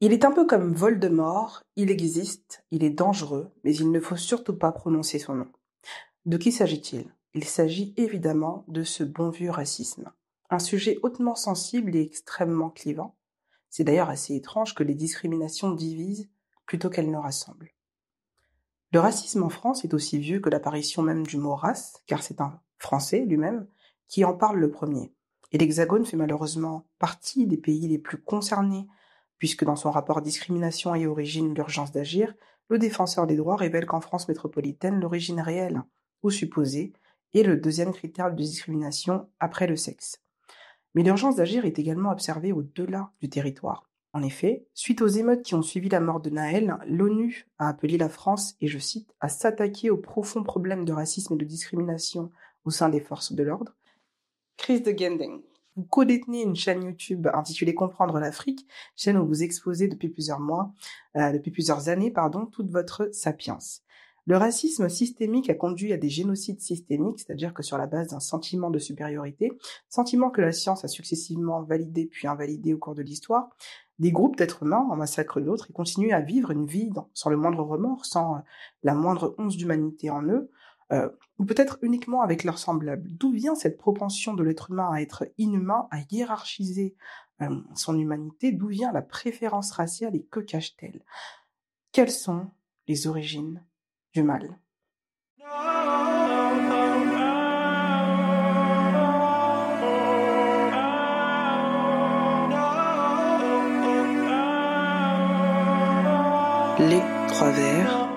Il est un peu comme Voldemort, il existe, il est dangereux, mais il ne faut surtout pas prononcer son nom. De qui s'agit-il? Il s'agit évidemment de ce bon vieux racisme. Un sujet hautement sensible et extrêmement clivant. C'est d'ailleurs assez étrange que les discriminations divisent plutôt qu'elles ne rassemblent. Le racisme en France est aussi vieux que l'apparition même du mot race, car c'est un Français lui-même qui en parle le premier. Et l'Hexagone fait malheureusement partie des pays les plus concernés puisque dans son rapport Discrimination et origine, l'urgence d'agir, le défenseur des droits révèle qu'en France métropolitaine, l'origine réelle ou supposée est le deuxième critère de discrimination après le sexe. Mais l'urgence d'agir est également observée au-delà du territoire. En effet, suite aux émeutes qui ont suivi la mort de Naël, l'ONU a appelé la France, et je cite, à s'attaquer aux profonds problèmes de racisme et de discrimination au sein des forces de l'ordre. Crise de Gending, vous co-détenez une chaîne YouTube intitulée Comprendre l'Afrique, chaîne où vous exposez depuis plusieurs mois, euh, depuis plusieurs années, pardon, toute votre sapience. Le racisme systémique a conduit à des génocides systémiques, c'est-à-dire que sur la base d'un sentiment de supériorité, sentiment que la science a successivement validé puis invalidé au cours de l'histoire, des groupes d'êtres humains en massacrent d'autres et continuent à vivre une vie sans le moindre remords, sans la moindre once d'humanité en eux, euh, ou peut-être uniquement avec leurs semblables. D'où vient cette propension de l'être humain à être inhumain, à hiérarchiser euh, son humanité? D'où vient la préférence raciale et que cache-t-elle? Quelles sont les origines du mal? Les trois vers,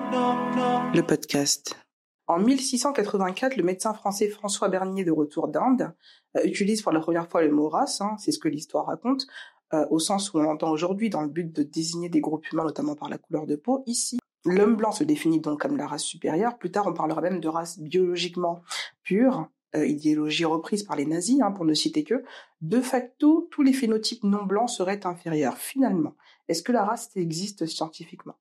le podcast. En 1684, le médecin français François Bernier, de retour d'Inde, euh, utilise pour la première fois le mot race, hein, c'est ce que l'histoire raconte, euh, au sens où on l'entend aujourd'hui dans le but de désigner des groupes humains, notamment par la couleur de peau. Ici, l'homme blanc se définit donc comme la race supérieure. Plus tard, on parlera même de race biologiquement pure, euh, idéologie reprise par les nazis, hein, pour ne citer que. De facto, tous les phénotypes non blancs seraient inférieurs. Finalement, est-ce que la race existe scientifiquement?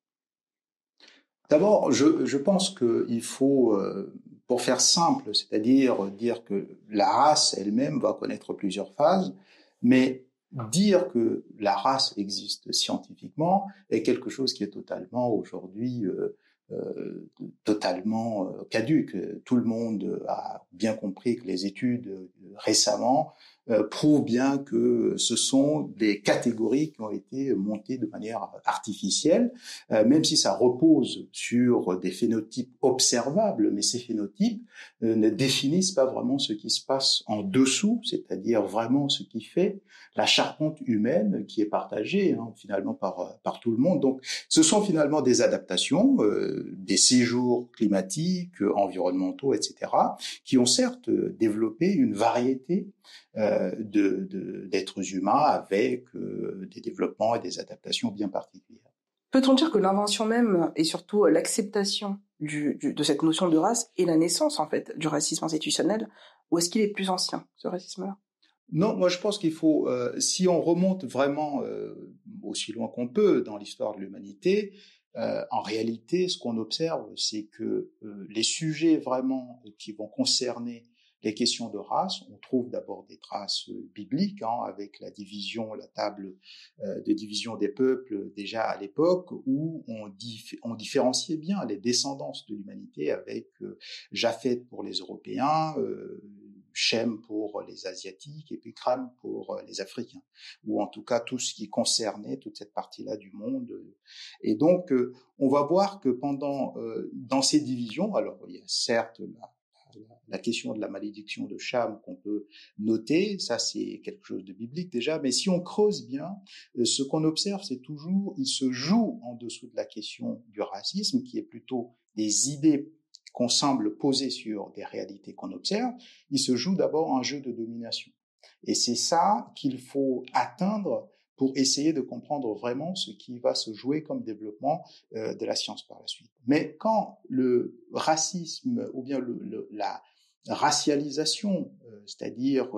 D'abord, je, pense qu'il faut, euh, pour faire simple, c'est-à-dire dire que la race elle-même va connaître plusieurs phases, mais dire que la race existe scientifiquement est quelque chose qui est totalement aujourd'hui euh, euh, totalement caduque. Tout le monde a bien compris que les études récemment euh, prouve bien que ce sont des catégories qui ont été montées de manière artificielle, euh, même si ça repose sur des phénotypes observables, mais ces phénotypes euh, ne définissent pas vraiment ce qui se passe en dessous, c'est-à-dire vraiment ce qui fait la charpente humaine qui est partagée hein, finalement par, par tout le monde. Donc ce sont finalement des adaptations, des séjours climatiques, environnementaux, etc., qui ont certes développé une variété euh, d'êtres humains avec euh, des développements et des adaptations bien particulières. Peut-on dire que l'invention même et surtout l'acceptation de cette notion de race est la naissance en fait du racisme institutionnel ou est-ce qu'il est plus ancien ce racisme-là? Non, moi je pense qu'il faut, euh, si on remonte vraiment aussi loin qu'on peut dans l'histoire de l'humanité, en réalité, ce qu'on observe, c'est que les sujets vraiment qui vont concerner les questions de race, on trouve d'abord des traces euh, bibliques, hein, avec la division, la table euh, de division des peuples déjà à l'époque, où on, on, différenciait bien les descendances de l'humanité avec euh, Japhet pour les Européens, euh, Shem pour les Asiatiques et puis Kram pour les Africains, ou en tout cas tout ce qui concernait toute cette partie-là du monde. Et donc, on va voir que pendant, dans ces divisions, alors il y a certes la question de la malédiction de Cham qu'on peut noter, ça c'est quelque chose de biblique déjà, mais si on creuse bien, euh, ce qu'on observe, c'est toujours, il se joue en dessous de la question du racisme, qui est plutôt des idées qu'on semble poser sur des réalités qu'on observe, il se joue d'abord un jeu de domination. Et c'est ça qu'il faut atteindre pour essayer de comprendre vraiment ce qui va se jouer comme développement euh, de la science par la suite. Mais quand le racisme ou bien la racialisation, euh, c'est-à-dire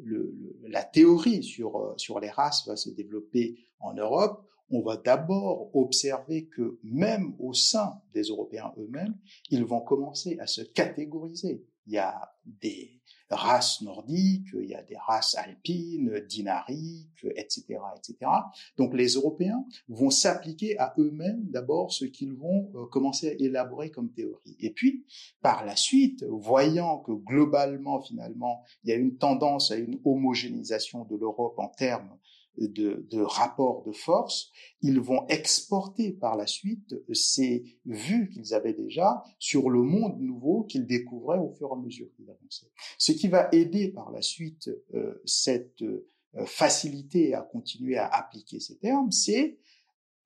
le, la théorie sur, euh, sur les races va se développer en Europe, on va d'abord observer que même au sein des Européens eux-mêmes, ils vont commencer à se catégoriser. Il y a des races nordiques, il y a des races alpines, dinariques, etc., etc. Donc les Européens vont s'appliquer à eux-mêmes d'abord ce qu'ils vont euh, commencer à élaborer comme théorie. Et puis, par la suite, voyant que globalement, finalement, il y a une tendance à une homogénéisation de l'Europe en termes de, de rapports de force, ils vont exporter par la suite ces vues qu'ils avaient déjà sur le monde nouveau qu'ils découvraient au fur et à mesure qu'ils avançaient. Ce qui va aider par la suite euh, cette euh, facilité à continuer à appliquer ces termes, c'est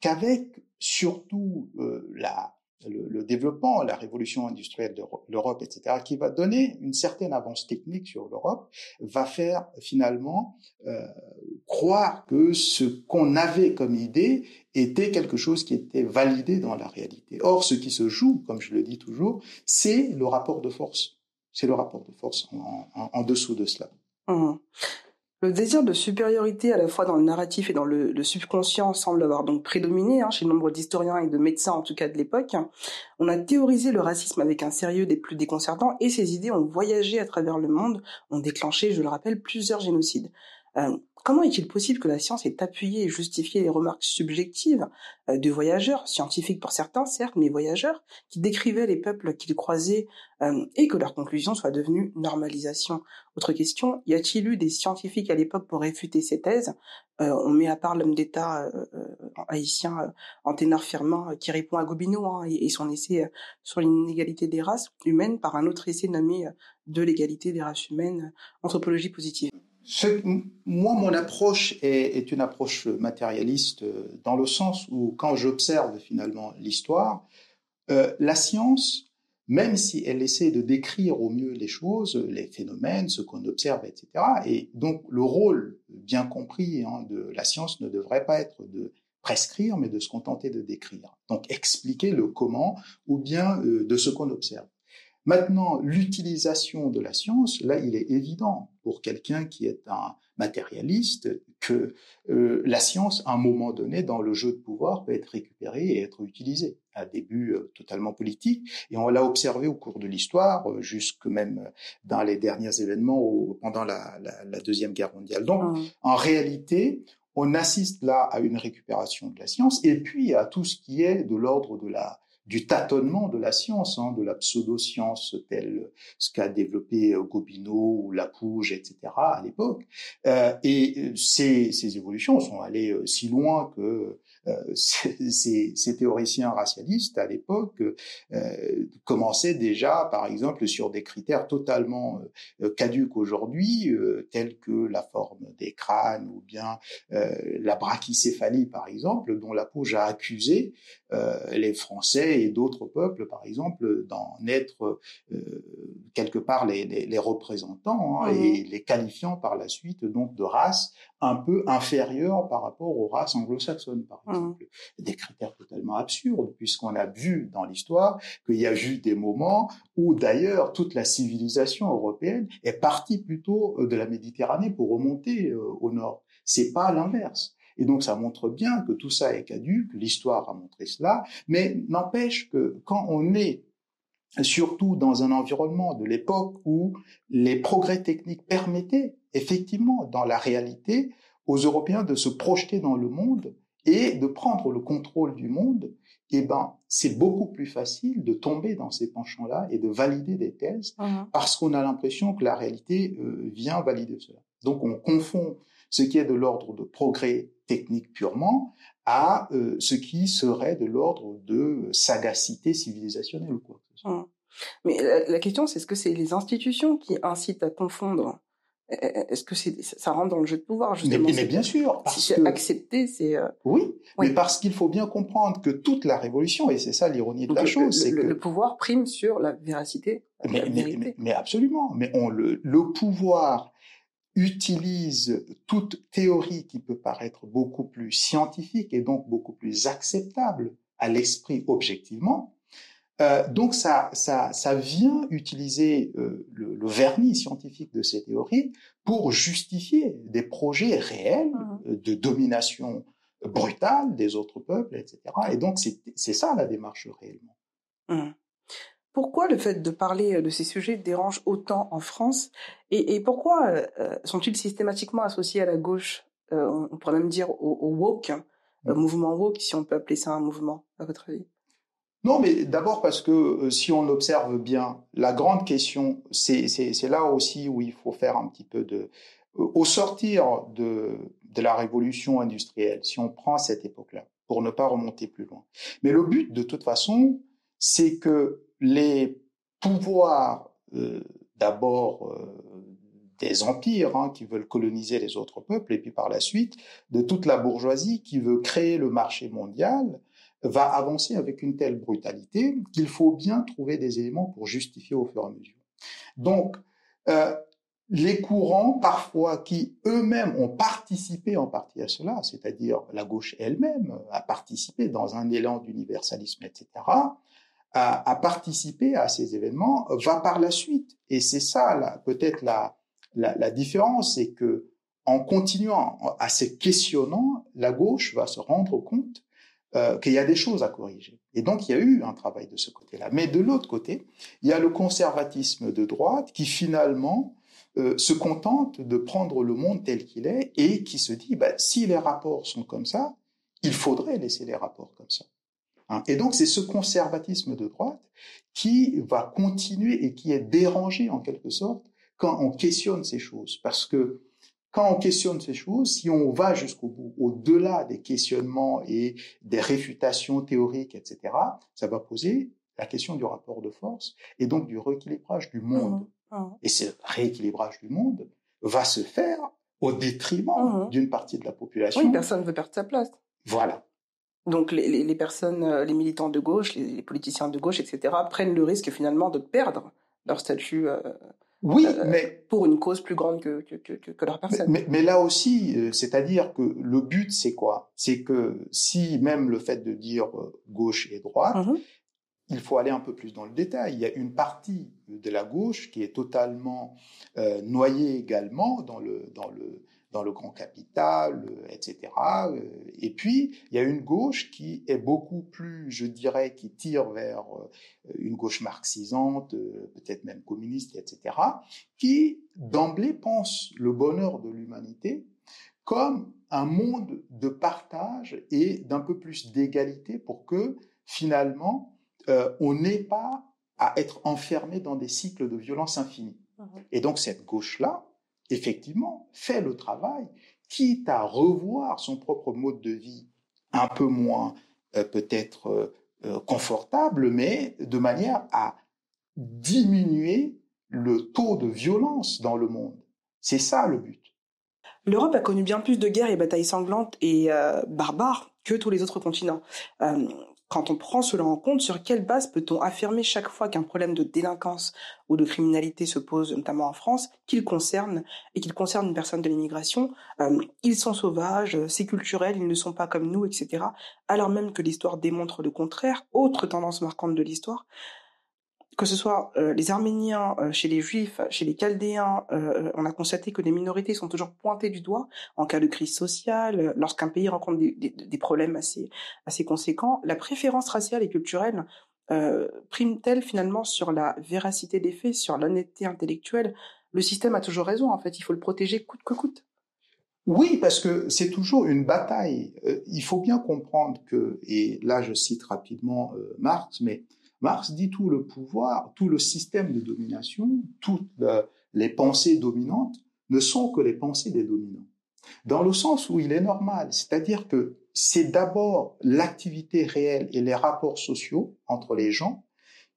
qu'avec surtout euh, la le, développement, la révolution industrielle de l'Europe, etc., qui va donner une certaine avance technique sur l'Europe, va faire finalement euh, croire que ce qu'on avait comme idée était quelque chose qui était validé dans la réalité. Or, ce qui se joue, comme je le dis toujours, c'est le rapport de force. C'est le rapport de force en, dessous de cela. Mmh. Le désir de supériorité à la fois dans le narratif et dans le, subconscient semble avoir donc prédominé hein, chez nombre d'historiens et de médecins en tout cas de l'époque. On a théorisé le racisme avec un sérieux des plus déconcertants et ces idées ont voyagé à travers le monde, ont déclenché, je le rappelle, plusieurs génocides. Euh, Comment est-il possible que la science ait appuyé et justifié les remarques subjectives euh, de voyageurs, scientifiques pour certains, certes, mais voyageurs, qui décrivaient les peuples qu'ils croisaient euh, et que leur conclusion soit devenue normalisation? Autre question, y a-t-il eu des scientifiques à l'époque pour réfuter ces thèses? Euh, On met à part l'homme d'État haïtien Anténor Firmin qui répond à Gobineau hein, et, son essai sur l'inégalité des races humaines par un autre essai nommé De l'égalité des races humaines, anthropologie positive moi, mon approche est, une approche matérialiste euh, dans le sens où, quand j'observe finalement l'histoire, euh, la science, même si elle essaie de décrire au mieux les choses, les phénomènes, ce qu'on observe, etc., et donc le rôle bien compris hein, de la science ne devrait pas être de prescrire, mais de se contenter de décrire. Donc expliquer le comment ou bien euh, de ce qu'on observe. Maintenant, l'utilisation de la science, là, il est évident pour quelqu'un qui est un matérialiste que euh, la science, à un moment donné, dans le jeu de pouvoir, peut être récupérée et être utilisée des buts euh, totalement politiques. Et on l'a observé au cours de l'histoire, euh, jusque même dans les derniers événements pendant la, Deuxième Guerre mondiale. Donc, mmh. en réalité, on assiste là à une récupération de la science et puis à tout ce qui est de l'ordre de la du tâtonnement de la science, hein, de la pseudo-science telle ce qu'a développé euh, Gobineau ou Lapouge, etc. à l'époque. Euh, et euh, ces, évolutions sont allées si loin que ces, théoriciens racialistes à l'époque commençaient déjà, par exemple, sur des critères totalement euh, caduques aujourd'hui, tels que la forme des crânes ou bien la brachycéphalie, par exemple, dont la Lapouge a accusé les Français et d'autres peuples, par exemple, d'en être quelque part les, les, les représentants hein, et les qualifiant par la suite donc de race un peu inférieure par rapport aux races anglo-saxonnes, par mmh. exemple. Des critères totalement absurdes, puisqu'on a vu dans l'histoire qu'il y a eu des moments où d'ailleurs toute la civilisation européenne est partie plutôt euh, de la Méditerranée pour remonter euh, au nord. C'est pas l'inverse. Et donc ça montre bien que tout ça est caduque, l'histoire a montré cela, mais n'empêche que quand on est surtout dans un environnement de l'époque où les progrès techniques permettaient effectivement, dans la réalité, aux Européens de se projeter dans le monde et de prendre le contrôle du monde, eh ben, c'est beaucoup plus facile de tomber dans ces penchants-là et de valider des thèses mmh. parce qu'on a l'impression que la réalité euh, vient valider cela. Donc, on confond ce qui est de l'ordre de progrès technique purement à euh, ce qui serait de l'ordre de sagacité civilisationnelle ou quoi. Mmh. Mais la, question, c'est est-ce que c'est les institutions qui incitent à confondre? Est-ce que ça rentre dans le jeu de pouvoir justement Mais, bien sûr, parce si que accepter, c'est euh, oui, mais parce qu'il faut bien comprendre que toute la révolution, et c'est ça l'ironie de la chose, c'est que le pouvoir prime sur la véracité. mais, mais, mais, absolument, mais on le, le pouvoir utilise toute théorie qui peut paraître beaucoup plus scientifique et donc beaucoup plus acceptable à l'esprit objectivement euh, donc ça, ça, ça, vient utiliser euh, le, le, vernis scientifique de ces théories pour justifier des projets réels mmh. euh, de domination brutale des autres peuples, etc. Et donc c'est ça la démarche réellement. Mmh. Pourquoi le fait de parler de ces sujets dérange autant en France et, pourquoi sont-ils systématiquement associés à la gauche? On pourrait même dire au, woke, mmh. mouvement woke, si on peut appeler ça un mouvement, à votre avis? Non, mais d'abord parce que si on observe bien, la grande question, c'est là aussi où il faut faire un petit peu de... Au sortir de, de la révolution industrielle, si on prend cette époque-là, pour ne pas remonter plus loin. Mais le but, de toute façon, c'est que les pouvoirs, euh, d'abord euh, des empires hein, qui veulent coloniser les autres peuples, et puis par la suite de toute la bourgeoisie qui veut créer le marché mondial, va avancer avec une telle brutalité qu'il faut bien trouver des éléments pour justifier au fur et à mesure. Donc, euh, les courants, parfois, qui eux-mêmes ont participé en partie à cela, c'est-à-dire la gauche elle-même a participé dans un élan d'universalisme, etc., a, participé à ces événements, va par la suite. Et c'est ça, peut-être la, la, la différence, c'est que en continuant à se questionnant, la gauche va se rendre compte euh, qu'il y a des choses à corriger. Et donc, il y a eu un travail de ce côté-là. Mais de l'autre côté, il y a le conservatisme de droite qui finalement euh, se contente de prendre le monde tel qu'il est et qui se dit, bah, si les rapports sont comme ça, il faudrait laisser les rapports comme ça. Hein. Et donc, c'est ce conservatisme de droite qui va continuer et qui est dérangé en quelque sorte quand on questionne ces choses. Parce que quand on questionne ces choses, si on va jusqu'au bout, au-delà des questionnements et des réfutations théoriques, etc., ça va poser la question du rapport de force et donc du rééquilibrage du monde. Mmh, mmh. Et ce rééquilibrage du monde va se faire au détriment mmh. d'une partie de la population. Oui, personne ne veut perdre sa place. Voilà. Donc les, les, personnes, euh, les militants de gauche, les, politiciens de gauche, etc., prennent le risque finalement de perdre leur statut euh, oui, euh, mais pour une cause plus grande que, que, que, que leur personne. Mais, mais, là aussi, c'est-à-dire que le but, c'est quoi? C'est que si même le fait de dire gauche et droite, mmh il faut aller un peu plus dans le détail. Il y a une partie de la gauche qui est totalement euh, noyée également dans le dans le dans le grand capital, etc. Et puis, il y a une gauche qui est beaucoup plus, je dirais, qui tire vers euh, une gauche marxisante, euh, peut-être même communiste, etc., qui d'emblée pense le bonheur de l'humanité comme un monde de partage et d'un peu plus d'égalité pour que finalement euh, on n'ait pas à être enfermé dans des cycles de violence infinie. Mmh et donc cette gauche-là, effectivement, fait le travail, quitte à revoir son propre mode de vie un peu moins euh, peut-être euh, euh, confortable, mais de manière à diminuer le taux de violence dans le monde. C'est ça le but. L'Europe a connu bien plus de guerres et batailles sanglantes et barbares que tous les autres continents. Quand on prend cela en compte, sur quelle base peut-on affirmer chaque fois qu'un problème de délinquance ou de criminalité se pose, notamment en France, qu'il concerne et qu'il concerne une personne de l'immigration euh, Ils sont sauvages, c'est culturel, ils ne sont pas comme nous, etc. Alors même que l'histoire démontre le contraire, autre tendance marquante de l'histoire, que ce soit euh, les Arméniens, euh, chez les Juifs, chez les Chaldéens, euh, on a constaté que les minorités sont toujours pointées du doigt en cas de crise sociale, lorsqu'un pays rencontre des, des, des, problèmes assez, assez conséquents. La préférence raciale et culturelle prime-t-elle finalement sur la véracité des faits, sur l'honnêteté intellectuelle? Le système a toujours raison, en fait, il faut le protéger coûte que coûte. Oui, parce que c'est toujours une bataille. il faut bien comprendre que, et là je cite rapidement Marx, mais Marx dit tout le pouvoir, tout le système de domination, toutes les pensées dominantes ne sont que les pensées des dominants. Dans le sens où il est normal, c'est-à-dire que c'est d'abord l'activité réelle et les rapports sociaux entre les gens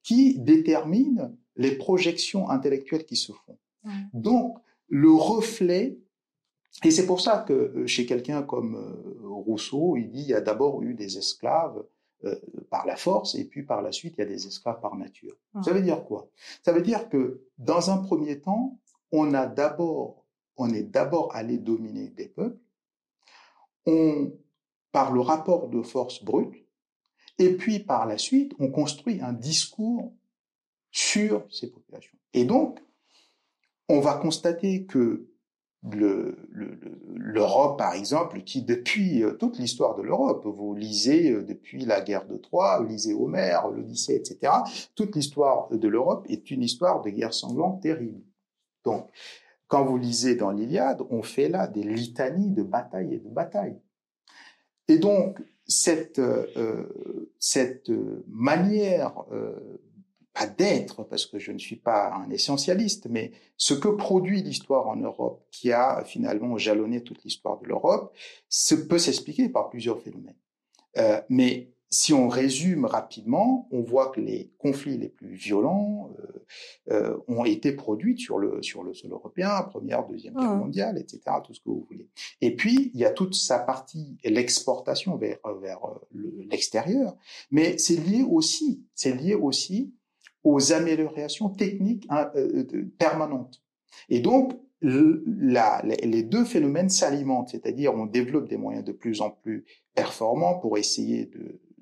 qui déterminent les projections intellectuelles qui se font. Donc, le reflet, et c'est pour ça que euh, chez quelqu'un comme euh, Rousseau, il dit il y a d'abord eu des esclaves euh, par la force, et puis par la suite, il y a des esclaves par nature. Ah. Ça veut dire quoi? Ça veut dire que dans un premier temps, on a d'abord, on est d'abord allé dominer des peuples, on, par le rapport de force brute, et puis par la suite, on construit un discours sur ces populations. Et donc, on va constater que l'Europe, par exemple, qui depuis euh, toute l'histoire de l'Europe, vous lisez euh, depuis la guerre de Troie, vous lisez Homère, l'Odyssée, etc., toute l'histoire de l'Europe est une histoire de guerre sanglante terrible. Donc, quand vous lisez dans l'Iliade, on fait là des litanies de batailles et de batailles. Et donc, cette, euh, cette manière pas d'être, parce que je ne suis pas un essentialiste, mais ce que produit l'histoire en Europe, qui a finalement jalonné toute l'histoire de l'Europe, peut s'expliquer par plusieurs phénomènes. Euh, mais si on résume rapidement, on voit que les conflits les plus violents euh, euh, ont été produits sur le sur le sol européen, première, deuxième guerre mmh. mondiale, etc., tout ce que vous voulez. Et puis il y a toute sa partie l'exportation vers vers l'extérieur, mais c'est lié aussi, c'est lié aussi aux améliorations techniques hein, euh, permanentes. Et donc, les deux phénomènes s'alimentent, c'est-à-dire on développe des moyens de plus en plus performants pour essayer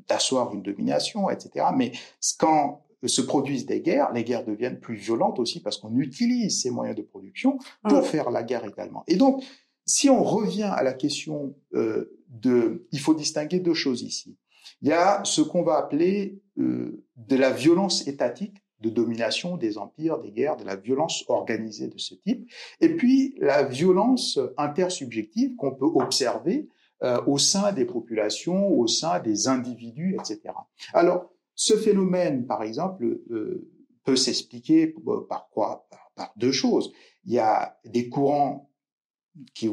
d'asseoir une domination, etc. Mais quand se produisent des guerres, les guerres deviennent plus violentes aussi parce qu'on utilise ces moyens de production pour faire la guerre également. Et donc, si on revient à la question euh, de, il faut distinguer deux choses ici. Il y a ce qu'on va appeler euh, de la violence étatique de domination des empires, des guerres, de la violence organisée de ce type, et puis la violence intersubjective qu'on peut observer euh, au sein des populations, au sein des individus, etc. Alors, ce phénomène, par exemple, euh, peut s'expliquer par quoi? Par, deux choses. Il y a des courants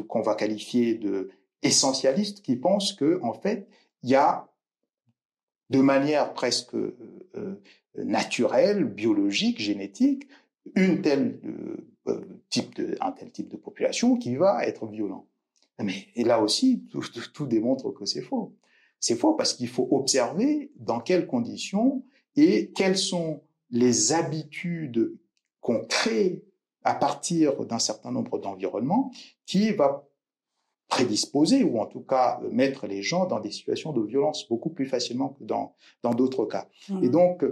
qu'on va qualifier de essentialistes qui pensent que, en fait, il y a de manière presque euh, euh, naturelle, biologique, génétique, euh, un tel type de population qui va être violent. Mais et là aussi, tout, tout démontre que c'est faux. C'est faux parce qu'il faut observer dans quelles conditions et quelles sont les habitudes qu'on crée à partir d'un certain nombre d'environnements qui va prédisposer ou en tout cas euh, mettre les gens dans des situations de violence beaucoup plus facilement que dans dans d'autres cas. Et mmh. donc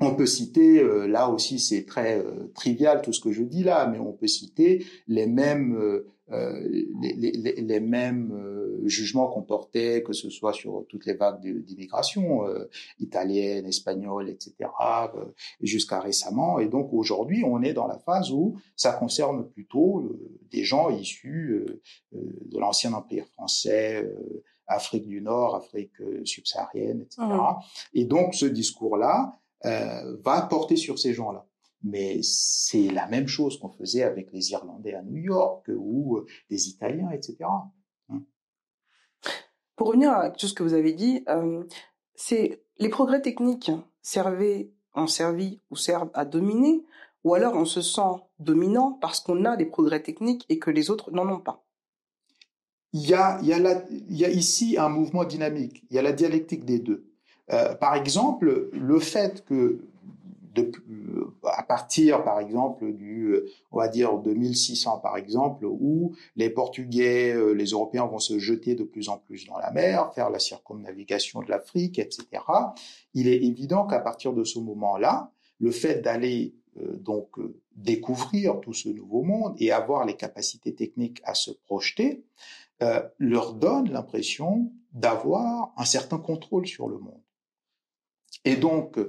on peut citer, euh, là aussi c'est très euh, trivial tout ce que je dis là, mais on peut citer les mêmes euh, les, les, les, mêmes euh, jugements qu'on portait, que ce soit sur toutes les vagues d'immigration euh, italienne, espagnole, etc., jusqu'à récemment. Et donc aujourd'hui, on est dans la phase où ça concerne plutôt des gens issus de l'ancien empire français. Afrique du Nord, Afrique subsaharienne, etc. Et donc ce discours-là va porter sur ces gens-là mais c'est la même chose qu'on faisait avec les Irlandais à New York ou euh, les Italiens, etc. Pour revenir à tout ce que vous avez dit, euh, c'est les progrès techniques servaient, ont servi ou servent à dominer, ou alors on se sent dominant parce qu'on a des progrès techniques et que les autres n'en ont pas. Il y a ici un mouvement dynamique, il y a la dialectique des deux. Euh, par exemple, le fait que de, à partir, par exemple, du, on va dire, 2600, par exemple, où les Portugais, euh, les Européens vont se jeter de plus en plus dans la mer, faire la circumnavigation de l'Afrique, etc. Il est évident qu'à partir de ce moment-là, le fait d'aller euh, donc euh, découvrir tout ce nouveau monde et avoir les capacités techniques à se projeter, leur donne l'impression d'avoir un certain contrôle sur le monde. Et donc,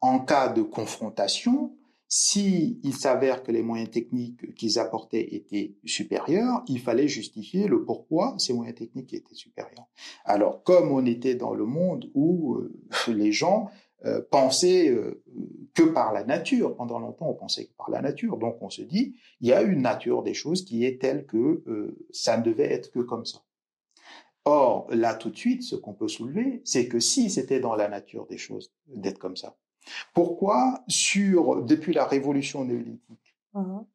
en cas de confrontation, si il s'avère que les moyens techniques qu'ils apportaient étaient supérieurs, il fallait justifier le pourquoi ces moyens techniques étaient supérieurs. Alors, comme on était dans le monde où euh, les gens euh, pensaient euh, que par la nature, pendant longtemps on pensait que par la nature, donc on se dit, il y a une nature des choses qui est telle que ça ne devait être que comme ça. Or, là tout de suite, ce qu'on peut soulever, c'est que si c'était dans la nature des choses d'être comme ça, pourquoi sur depuis la révolution néolithique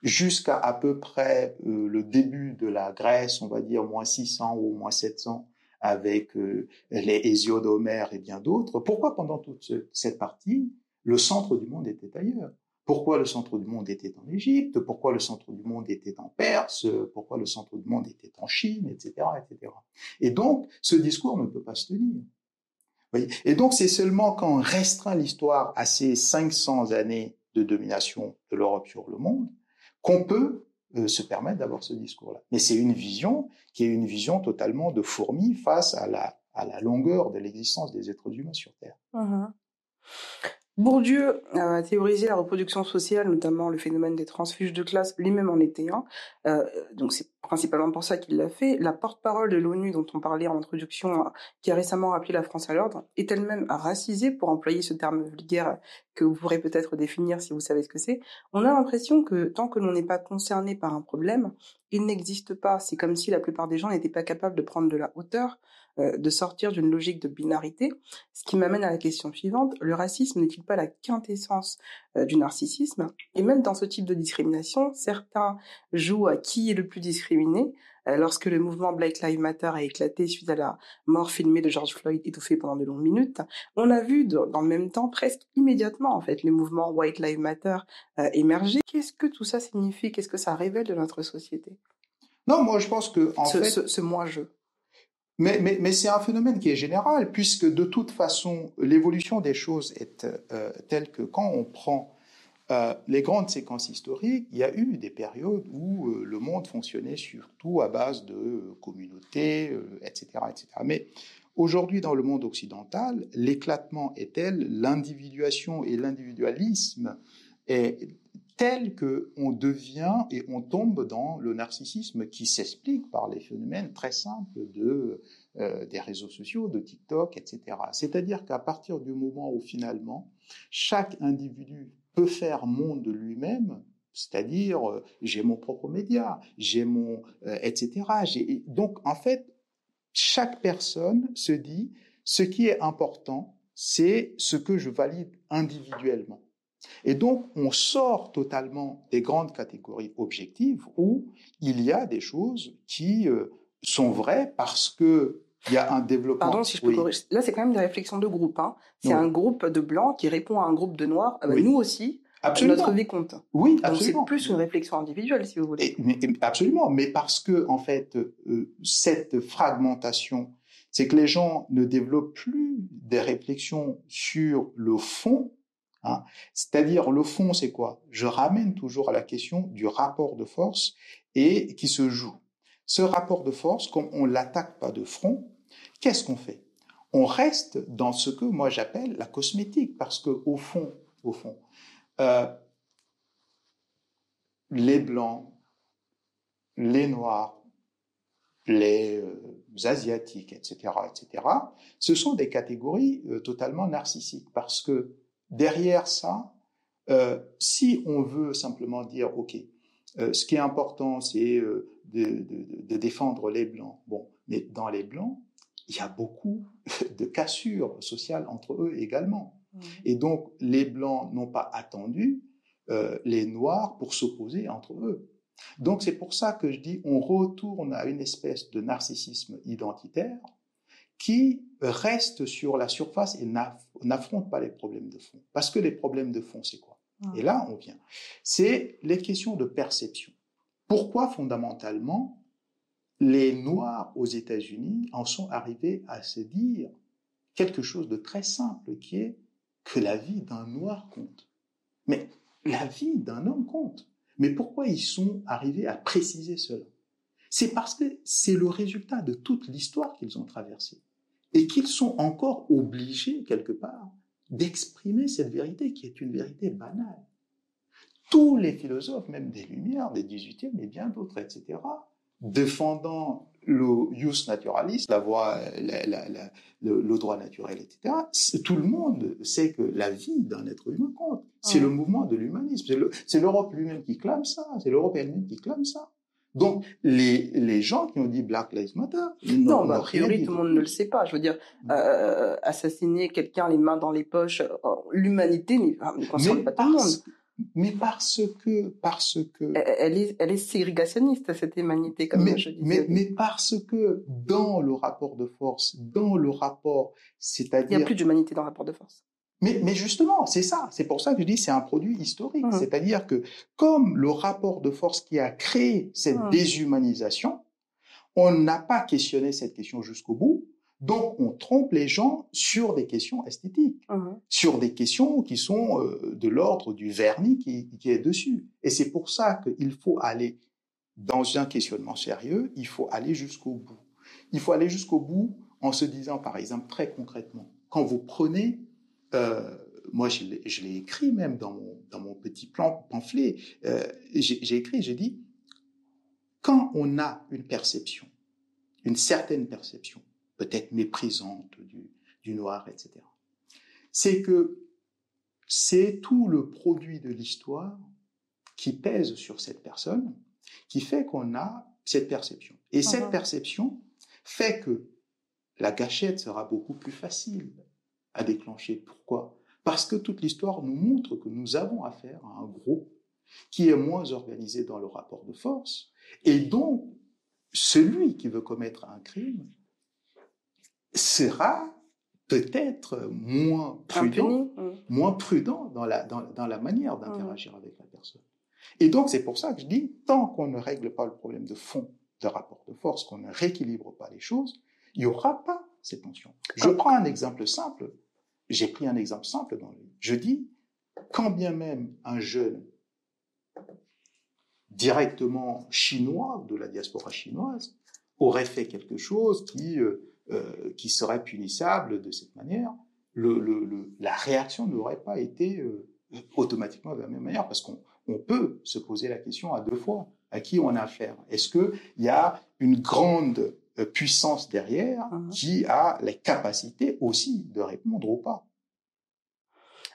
jusqu'à à peu près euh, le début de la Grèce, on va dire moins 600 ou moins 700 avec euh, les Hésiode d'Homère et bien d'autres, pourquoi pendant toute cette partie le centre du monde était ailleurs? Pourquoi le centre du monde était en Égypte, pourquoi le centre du monde était en Perse, pourquoi le centre du monde était en Chine, etc., etc. Et donc, ce discours ne peut pas se tenir. Et donc, c'est seulement quand on restreint l'histoire à ces 500 années de domination de l'Europe sur le monde qu'on peut euh, se permettre d'avoir ce discours-là. Mais c'est une vision qui est une vision totalement de fourmi face à la, longueur de l'existence des êtres humains sur Terre. Bourdieu a théorisé la reproduction sociale, notamment le phénomène des transfuges de classe, lui-même en était un. Euh, donc c'est principalement pour ça qu'il l'a fait. La porte-parole de l'ONU dont on parlait en introduction, qui a récemment rappelé la France à l'ordre, est elle-même racisée, pour employer ce terme vulgaire que vous pourrez peut-être définir si vous savez ce que c'est. On a l'impression que tant que l'on n'est pas concerné par un problème, il n'existe pas. C'est comme si la plupart des gens n'étaient pas capables de prendre de la hauteur, euh, de sortir d'une logique de binarité, ce qui m'amène à la question suivante, le racisme n'est-il pas la quintessence euh, du narcissisme? Et même dans ce type de discrimination, certains jouent à qui est le plus discriminé. Euh, lorsque le mouvement Black Lives Matter a éclaté suite à la mort filmée de George Floyd étouffé pendant de longues minutes, on a vu dans le même temps, presque immédiatement en fait, le mouvement White Lives Matter émerger. Qu'est-ce que tout ça signifie? Qu'est-ce que ça révèle de notre société? Non, moi je pense que en ce, fait, ce, ce moi-je. Mais, c'est un phénomène qui est général, puisque de toute façon, l'évolution des choses est euh, telle que quand on prend euh, les grandes séquences historiques, il y a eu des périodes où euh, le monde fonctionnait surtout à base de communautés, etc., etc. Mais aujourd'hui, dans le monde occidental, l'éclatement est tel, l'individuation et l'individualisme est tel qu'on devient et on tombe dans le narcissisme qui s'explique par les phénomènes très simples de, euh, des réseaux sociaux, de TikTok, etc. C'est-à-dire qu'à partir du moment où finalement chaque individu peut faire monde de lui-même, c'est-à-dire euh, j'ai mon propre média, j'ai mon euh, etc. Donc en fait, chaque personne se dit ce qui est important, c'est ce que je valide individuellement. Et donc, on sort totalement des grandes catégories objectives où il y a des choses qui euh, sont vraies parce que il y a un développement. Pardon si je peux corriger. Là, c'est quand même des réflexions de groupe. Hein. C'est un groupe de blancs qui répond à un groupe de noirs. Ah bah, nous aussi, absolument. notre vie compte. Oui, absolument. Donc c'est plus une réflexion individuelle, si vous voulez. mais, absolument. Mais parce que, en fait, euh, cette fragmentation, c'est que les gens ne développent plus des réflexions sur le fond Hein. C'est-à-dire, le fond, c'est quoi? Je ramène toujours à la question du rapport de force et qui se joue. Ce rapport de force, comme on l'attaque pas de front, qu'est-ce qu'on fait? On reste dans ce que moi j'appelle la cosmétique, parce que au fond, au fond, euh, les blancs, les noirs, les euh, asiatiques, etc., etc., ce sont des catégories euh, totalement narcissiques, parce que derrière ça, euh, si on veut simplement dire, OK, euh, ce qui est important, c'est euh, de, de, défendre les Blancs. Bon, mais dans les Blancs, il y a beaucoup de cassures sociales entre eux également. Mmh. Et donc, les Blancs n'ont pas attendu les Noirs pour s'opposer entre eux. Donc, c'est pour ça que je dis, on retourne à une espèce de narcissisme identitaire qui reste sur la surface et n'affronte pas les problèmes de fond. Parce que les problèmes de fond, c'est quoi? Et là, on vient. C'est les questions de perception. Pourquoi fondamentalement les Noirs aux États-Unis en sont arrivés à se dire quelque chose de très simple qui est que la vie d'un Noir compte? Mais la vie d'un homme compte. Mais pourquoi ils sont arrivés à préciser cela? C'est parce que c'est le résultat de toute l'histoire qu'ils ont traversée et qu'ils sont encore obligés, quelque part, d'exprimer cette vérité qui est une vérité banale. Tous les philosophes, même des Lumières, des 18e, mais bien d'autres, etc., défendant le jus naturaliste, la voie, le, droit naturel, etc., tout le monde sait que la vie d'un être humain compte. C'est le mouvement de l'humanisme. C'est l'Europe lui-même qui clame ça. C'est l'Europe elle-même qui clame ça. Donc, les, les gens qui ont dit Black Lives Matter, non, bah, a priori, tout le monde ne le sait pas. Je veux dire, euh, assassiner quelqu'un les mains dans les poches, euh, l'humanité ne concerne pas tout le monde. Mais parce que, parce que. Elle est, elle est ségrégationniste, cette humanité, comme mais, je disais. Mais, mais parce que dans le rapport de force, dans le rapport, c'est-à-dire. Il n'y a plus d'humanité dans le rapport de force. Mais, justement, c'est ça. C'est pour ça que je dis c'est un produit historique. Mmh. C'est-à-dire que comme le rapport de force qui a créé cette mmh. déshumanisation, on n'a pas questionné cette question jusqu'au bout. Donc, on trompe les gens sur des questions esthétiques, mmh. sur des questions qui sont euh, de l'ordre du vernis qui, qui, est dessus. Et c'est pour ça qu'il faut aller dans un questionnement sérieux, il faut aller jusqu'au bout. Il faut aller jusqu'au bout en se disant, par exemple, très concrètement, quand vous prenez, euh, moi je l'ai écrit même dans mon, dans mon petit plan, pamphlet, euh, j'ai écrit, j'ai dit, quand on a une perception, une certaine perception, peut-être méprisante du, du noir, etc., c'est que c'est tout le produit de l'histoire qui pèse sur cette personne, qui fait qu'on a cette perception. Et cette perception fait que la gâchette sera beaucoup plus facile à déclencher. Pourquoi? Parce que toute l'histoire nous montre que nous avons affaire à un groupe qui est moins organisé dans le rapport de force, et donc celui qui veut commettre un crime sera peut-être moins prudent, moins prudent dans la, dans, dans la manière d'interagir avec la personne. Et donc, c'est pour ça que je dis, tant qu'on ne règle pas le problème de fond de rapport de force, qu'on ne rééquilibre pas les choses, il n'y aura pas ces tensions. Je prends un exemple simple. J'ai pris un exemple simple dans le livre. Je dis, quand bien même un jeune directement chinois, de la diaspora chinoise, aurait fait quelque chose qui, euh, euh, qui serait punissable de cette manière, la réaction n'aurait pas été euh, automatiquement de la même manière, parce qu'on on peut se poser la question à deux fois à qui on a affaire? Est-ce qu'il y a une grande puissance derrière mhm. qui a les capacités aussi de répondre ou pas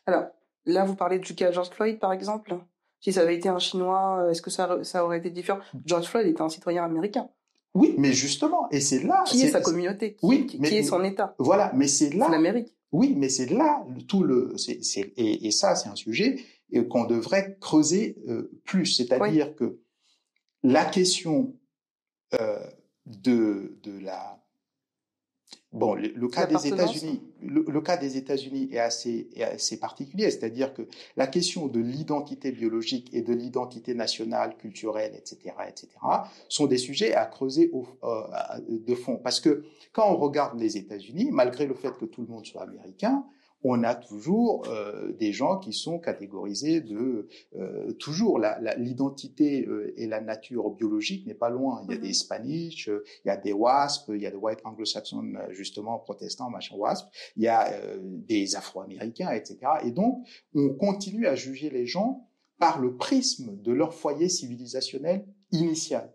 Alors, là, vous parlez du cas George Floyd, par exemple. Si ça avait été un Chinois, euh, est-ce que ça, ça aurait été différent? George Floyd était un citoyen américain. Oui, mais justement, et c'est là. Qui est, sa communauté? Oui, qui, est son État? Voilà, mais c'est là. l'Amérique. Oui, mais c'est là tout le. et, et, ça, c'est un sujet qu'on devrait creuser euh, plus. C'est-à-dire que la question euh, de, de la Bon, le, cas des États-Unis, le, cas des États-Unis est assez, est assez particulier, c'est-à-dire que la question de l'identité biologique et de l'identité nationale, culturelle, etc., etc., sont des sujets à creuser au, euh, de fond, parce que quand on regarde les États-Unis, malgré le fait que tout le monde soit américain, on a toujours euh, des gens qui sont catégorisés de euh, toujours l'identité euh, et la nature biologique n'est pas loin. Il y a des mm-hmm. Spanish, il y a des WASP, il y a des White Anglo-Saxons justement protestants, machin WASP, il y a des Afro-Américains, etc. Et donc on continue à juger les gens par le prisme de leur foyer civilisationnel initial.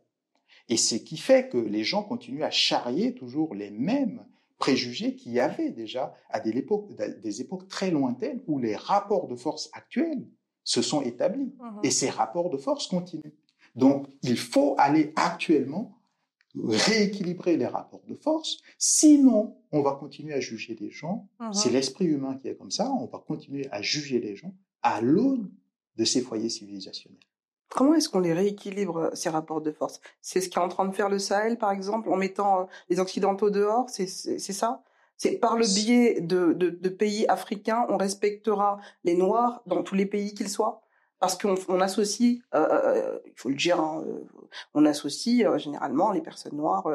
Et c'est ce qui fait que les gens continuent à charrier toujours les mêmes préjugés qu'il y avait déjà à des époques, des époques très lointaines où les rapports de force actuels se sont établis. Mhm. Et ces rapports de force continuent. Donc, il faut aller actuellement rééquilibrer les rapports de force. Sinon, on va continuer à juger les gens. Mhm. C'est l'esprit humain qui est comme ça. On va continuer à juger les gens à l'aune de ces foyers civilisationnels. Comment est-ce qu'on les rééquilibre, euh, ces rapports de force? C'est ce qu'est en train de faire le Sahel, par exemple, en mettant euh, les Occidentaux dehors? C'est ça? C'est par le biais de, de, pays africains, on respectera les Noirs dans tous les pays qu'ils soient? Parce qu'on on associe, euh, il faut le dire, hein, on associe généralement les personnes noires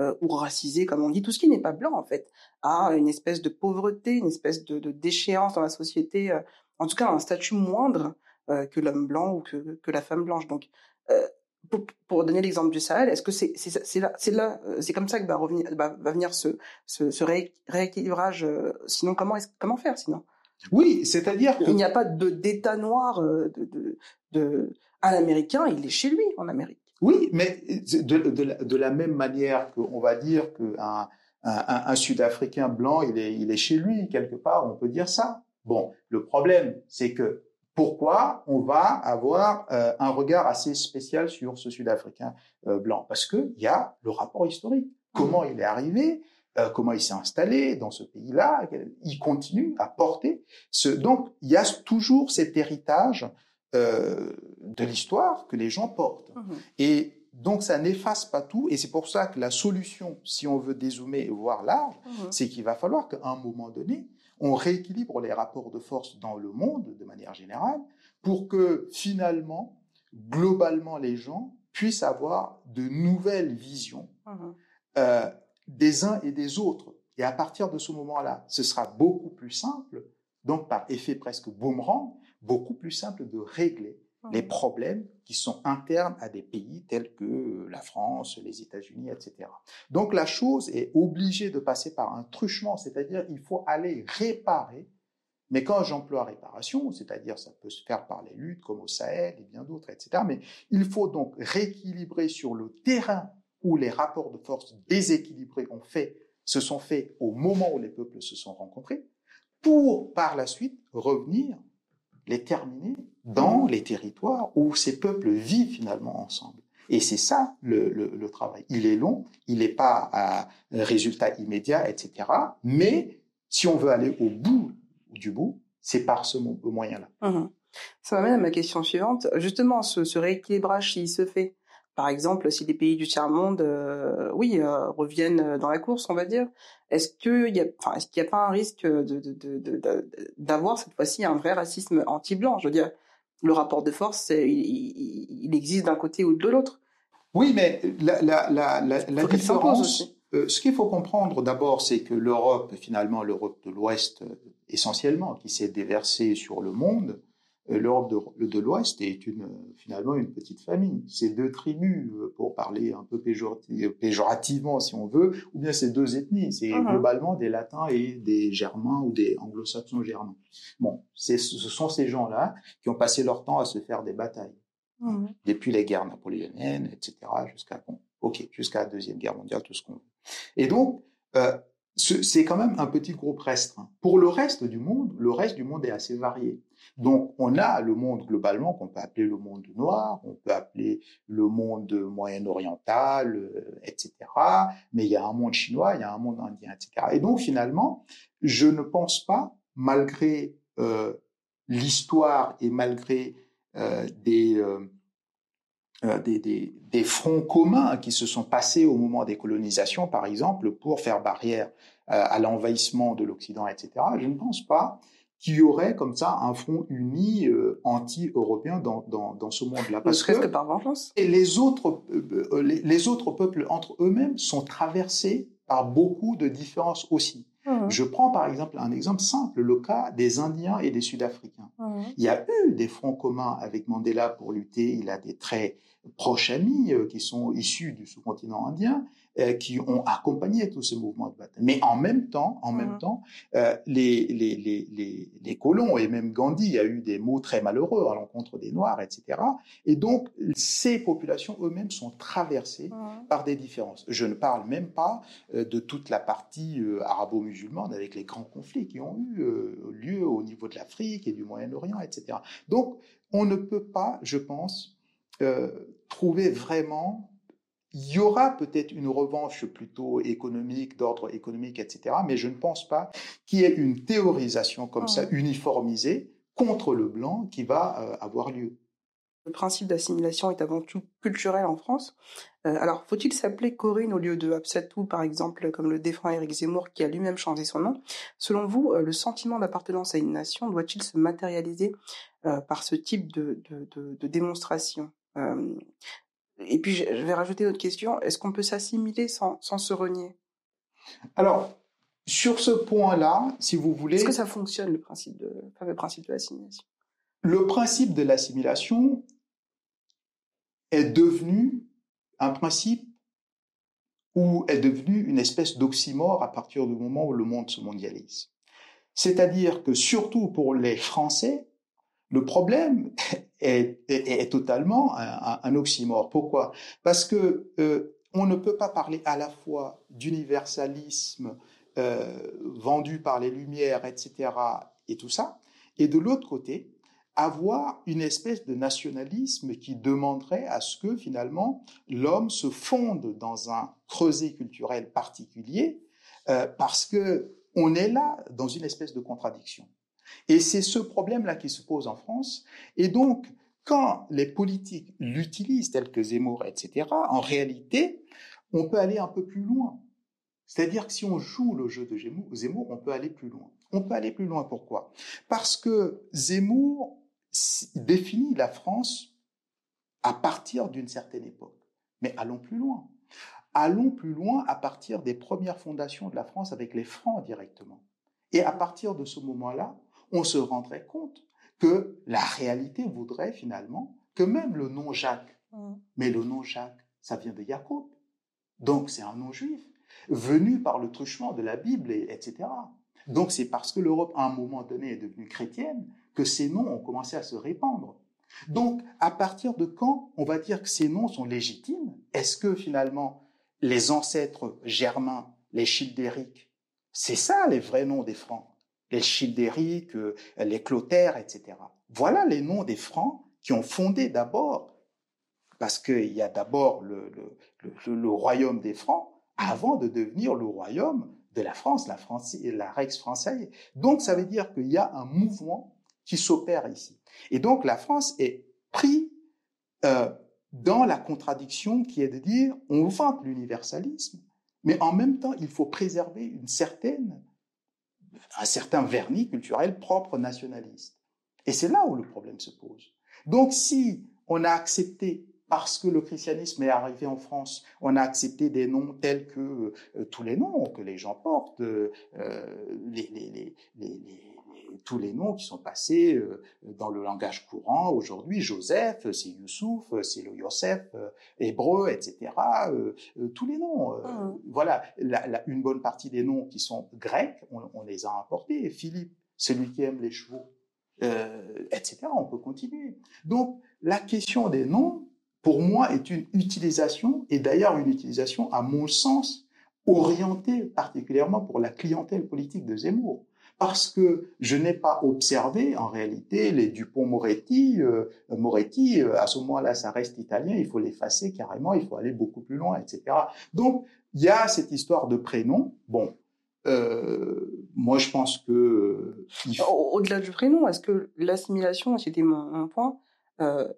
ou racisées, comme on dit, tout ce qui n'est pas blanc en fait, à une espèce de pauvreté, une espèce de, de déchéance dans la société, en tout cas un statut moindre euh, que l'homme blanc ou que, que, la femme blanche. Donc, euh, pour, pour, donner l'exemple du Sahel, est-ce que c'est c'est là c'est là euh, c'est comme ça que va revenir va, va venir ce ce, ce rééquilibrage Sinon, comment est comment faire sinon? Oui, c'est-à-dire qu'il n'y a pas de d'État noir de, de, de un Américain, il est chez lui en Amérique. Oui, mais de, de, la, de la même manière qu'on va dire qu'un un, un Sud-Africain blanc, il est, il est chez lui quelque part, on peut dire ça. Bon, le problème, c'est que pourquoi on va avoir euh, un regard assez spécial sur ce Sud-Africain euh, blanc? Parce qu'il y a le rapport historique. Comment il est arrivé euh, Comment il s'est installé dans ce pays-là Il continue à porter ce. Donc il y a toujours cet héritage de l'histoire que les gens portent. Mmh et donc ça n'efface pas tout, et c'est pour ça que la solution, si on veut dézoomer et voir large, mmh c'est qu'il va falloir qu'à un moment donné, on rééquilibre les rapports de force dans le monde de manière générale pour que finalement, globalement, les gens puissent avoir de nouvelles visions euh, des uns et des autres. Et à partir de ce moment-là, ce sera beaucoup plus simple, donc par effet presque boomerang, beaucoup plus simple de régler les problèmes qui sont internes à des pays tels que la France, les États-Unis, etc. Donc la chose est obligée de passer par un truchement, c'est-à-dire il faut aller réparer. Mais quand j'emploie réparation, c'est-à-dire ça peut se faire par les luttes comme au Sahel et bien d'autres, etc. Mais il faut donc rééquilibrer sur le terrain où les rapports de force déséquilibrés ont fait, se sont faits au moment où les peuples se sont rencontrés, pour par la suite revenir les terminer dans les territoires où ces peuples vivent finalement ensemble. Et c'est ça le, le, travail. Il est long, il n'est pas à résultat immédiat, etc. Mais si on veut aller au bout du bout, c'est par ce moyen-là. Mmh ça m'amène à ma question suivante. Justement, ce, ce rééquilibrage, s'il se fait, par exemple, si les pays du tiers-monde, euh, oui, euh, reviennent dans la course, on va dire, est-ce qu'il y a, enfin, est-ce qu'il n'y a pas un risque de, de, de, d'avoir cette fois-ci un vrai racisme anti-blanc? Je veux dire, le rapport de force, il, il, existe d'un côté ou de l'autre. Oui, mais la, la, la, la, différence, euh, ce qu'il faut comprendre d'abord, c'est que l'Europe, finalement, l'Europe de l'Ouest, essentiellement, qui s'est déversée sur le monde, euh, l'Europe de, l'Ouest est une, finalement une petite famille. C'est deux tribus, euh, pour parler un peu péjorativement si on veut, ou bien c'est deux ethnies. C'est uh-huh. globalement des Latins et des Germains ou des Anglo-Saxons germains. Bon, ce sont ces gens-là qui ont passé leur temps à se faire des batailles. Uh-huh. Depuis les guerres napoléoniennes, etc., jusqu'à bon, ok, jusqu'à la deuxième guerre mondiale, tout ce qu'on veut. Et donc, euh, c'est quand même un petit groupe restreint. Pour le reste du monde, le reste du monde est assez varié. Donc, on a le monde globalement qu'on peut appeler le monde noir, on peut appeler le monde moyen-oriental, euh, etc. Mais il y a un monde chinois, il y a un monde indien, etc. Et donc, finalement, je ne pense pas, malgré euh, l'histoire et malgré euh, des, des, fronts communs qui se sont passés au moment des colonisations, par exemple, pour faire barrière à l'envahissement de l'Occident, etc. Je ne pense pas qu'il y aurait comme ça un front uni euh, anti-européen dans, dans, dans, ce monde-là. Parce que, que, par vengeance. Et les autres, euh, euh, les, les, autres peuples entre eux-mêmes sont traversés par beaucoup de différences aussi. Mmh. Je prends par exemple un exemple simple, le cas des Indiens et des Sud-Africains. Mmh. Il y a eu des fronts communs avec Mandela pour lutter. Il a des très proches amis qui sont issus du sous-continent indien euh, qui ont accompagné tous ces mouvements de bataille. Mais en même temps, en même mmh. temps, euh, les, les, les, les, colons et même Gandhi a eu des mots très malheureux à l'encontre des Noirs, etc. Et donc, ces populations eux-mêmes sont traversées mmh. par des différences. Je ne parle même pas euh, de toute la partie arabo-musulmane avec les grands conflits qui ont eu lieu au niveau de l'Afrique et du Moyen-Orient, etc. Donc, on ne peut pas, je pense, trouver vraiment il y aura peut-être une revanche plutôt économique, d'ordre économique, etc. Mais je ne pense pas qu'il y ait une théorisation comme ça, ah. uniformisée, contre le blanc qui va euh, avoir lieu. Le principe d'assimilation est avant tout culturel en France. Euh, alors, faut-il s'appeler Corinne au lieu de Absatou, par exemple, comme le défend Éric Zemmour, qui a lui-même changé son nom? Selon vous, euh, le sentiment d'appartenance à une nation doit-il se matérialiser par ce type de, de, de, de démonstration? Et puis, je vais rajouter une autre question. Est-ce qu'on peut s'assimiler sans, sans se renier? Alors, sur ce point-là, si vous voulez... Est-ce que ça fonctionne, le principe de, le principe de l'assimilation? Le principe de l'assimilation est devenu un principe ou est devenu une espèce d'oxymore à partir du moment où le monde se mondialise. C'est-à-dire que surtout pour les Français, le problème est, totalement un, oxymore. Pourquoi? Parce que euh, on ne peut pas parler à la fois d'universalisme euh, vendu par les Lumières, etc., et tout ça, et de l'autre côté, avoir une espèce de nationalisme qui demanderait à ce que finalement l'homme se fonde dans un creuset culturel particulier, euh, parce que on est là dans une espèce de contradiction. Et c'est ce problème-là qui se pose en France. Et donc, quand les politiques l'utilisent, tels que Zemmour, etc., en réalité, on peut aller un peu plus loin. C'est-à-dire que si on joue le jeu de Zemmour, on peut aller plus loin. On peut aller plus loin, pourquoi? Parce que Zemmour définit la France à partir d'une certaine époque. Mais allons plus loin. Allons plus loin à partir des premières fondations de la France avec les Francs directement. Et à partir de ce moment-là, on se rendrait compte que la réalité voudrait finalement que même le nom Jacques, Mmh. mais le nom Jacques, ça vient de Jacob, donc c'est un nom juif, venu par le truchement de la Bible, et, etc. Donc c'est parce que l'Europe, à un moment donné, est devenue chrétienne que ces noms ont commencé à se répandre. Donc, à partir de quand on va dire que ces noms sont légitimes? Est-ce que finalement les ancêtres germains, les childériques, c'est ça les vrais noms des Francs? Les childériques, euh, les clotaires, etc. Voilà les noms des Francs qui ont fondé d'abord, parce qu'il y a d'abord le, royaume des Francs, avant de devenir le royaume de la France, la, France, la Rex française. Donc, ça veut dire qu'il y a un mouvement qui s'opère ici. Et donc la France est pris euh, dans la contradiction qui est de dire on vante l'universalisme, mais en même temps il faut préserver une certaine, un certain vernis culturel propre nationaliste. Et c'est là où le problème se pose. Donc si on a accepté parce que le christianisme est arrivé en France, on a accepté des noms tels que euh, tous les noms que les gens portent, euh, les, les, les, les tous les noms qui sont passés euh, dans le langage courant aujourd'hui. Joseph, c'est Youssouf, c'est le Yosef hébreu, etc. Tous les noms. Mmh. Voilà, la, la, une bonne partie des noms qui sont grecs, on, on les a importés. Philippe, celui qui aime les chevaux, etc. On peut continuer. Donc, la question des noms, pour moi, est une utilisation, et d'ailleurs une utilisation, à mon sens, orientée particulièrement pour la clientèle politique de Zemmour parce que je n'ai pas observé en réalité les Dupont-Moretti. Euh, Moretti, euh, à ce moment-là, ça reste italien, il faut l'effacer carrément, il faut aller beaucoup plus loin, etc. Donc, il y a cette histoire de prénom. Bon, euh, moi, je pense que... Au-delà du prénom, est-ce que l'assimilation, c'était mon, mon, point, euh,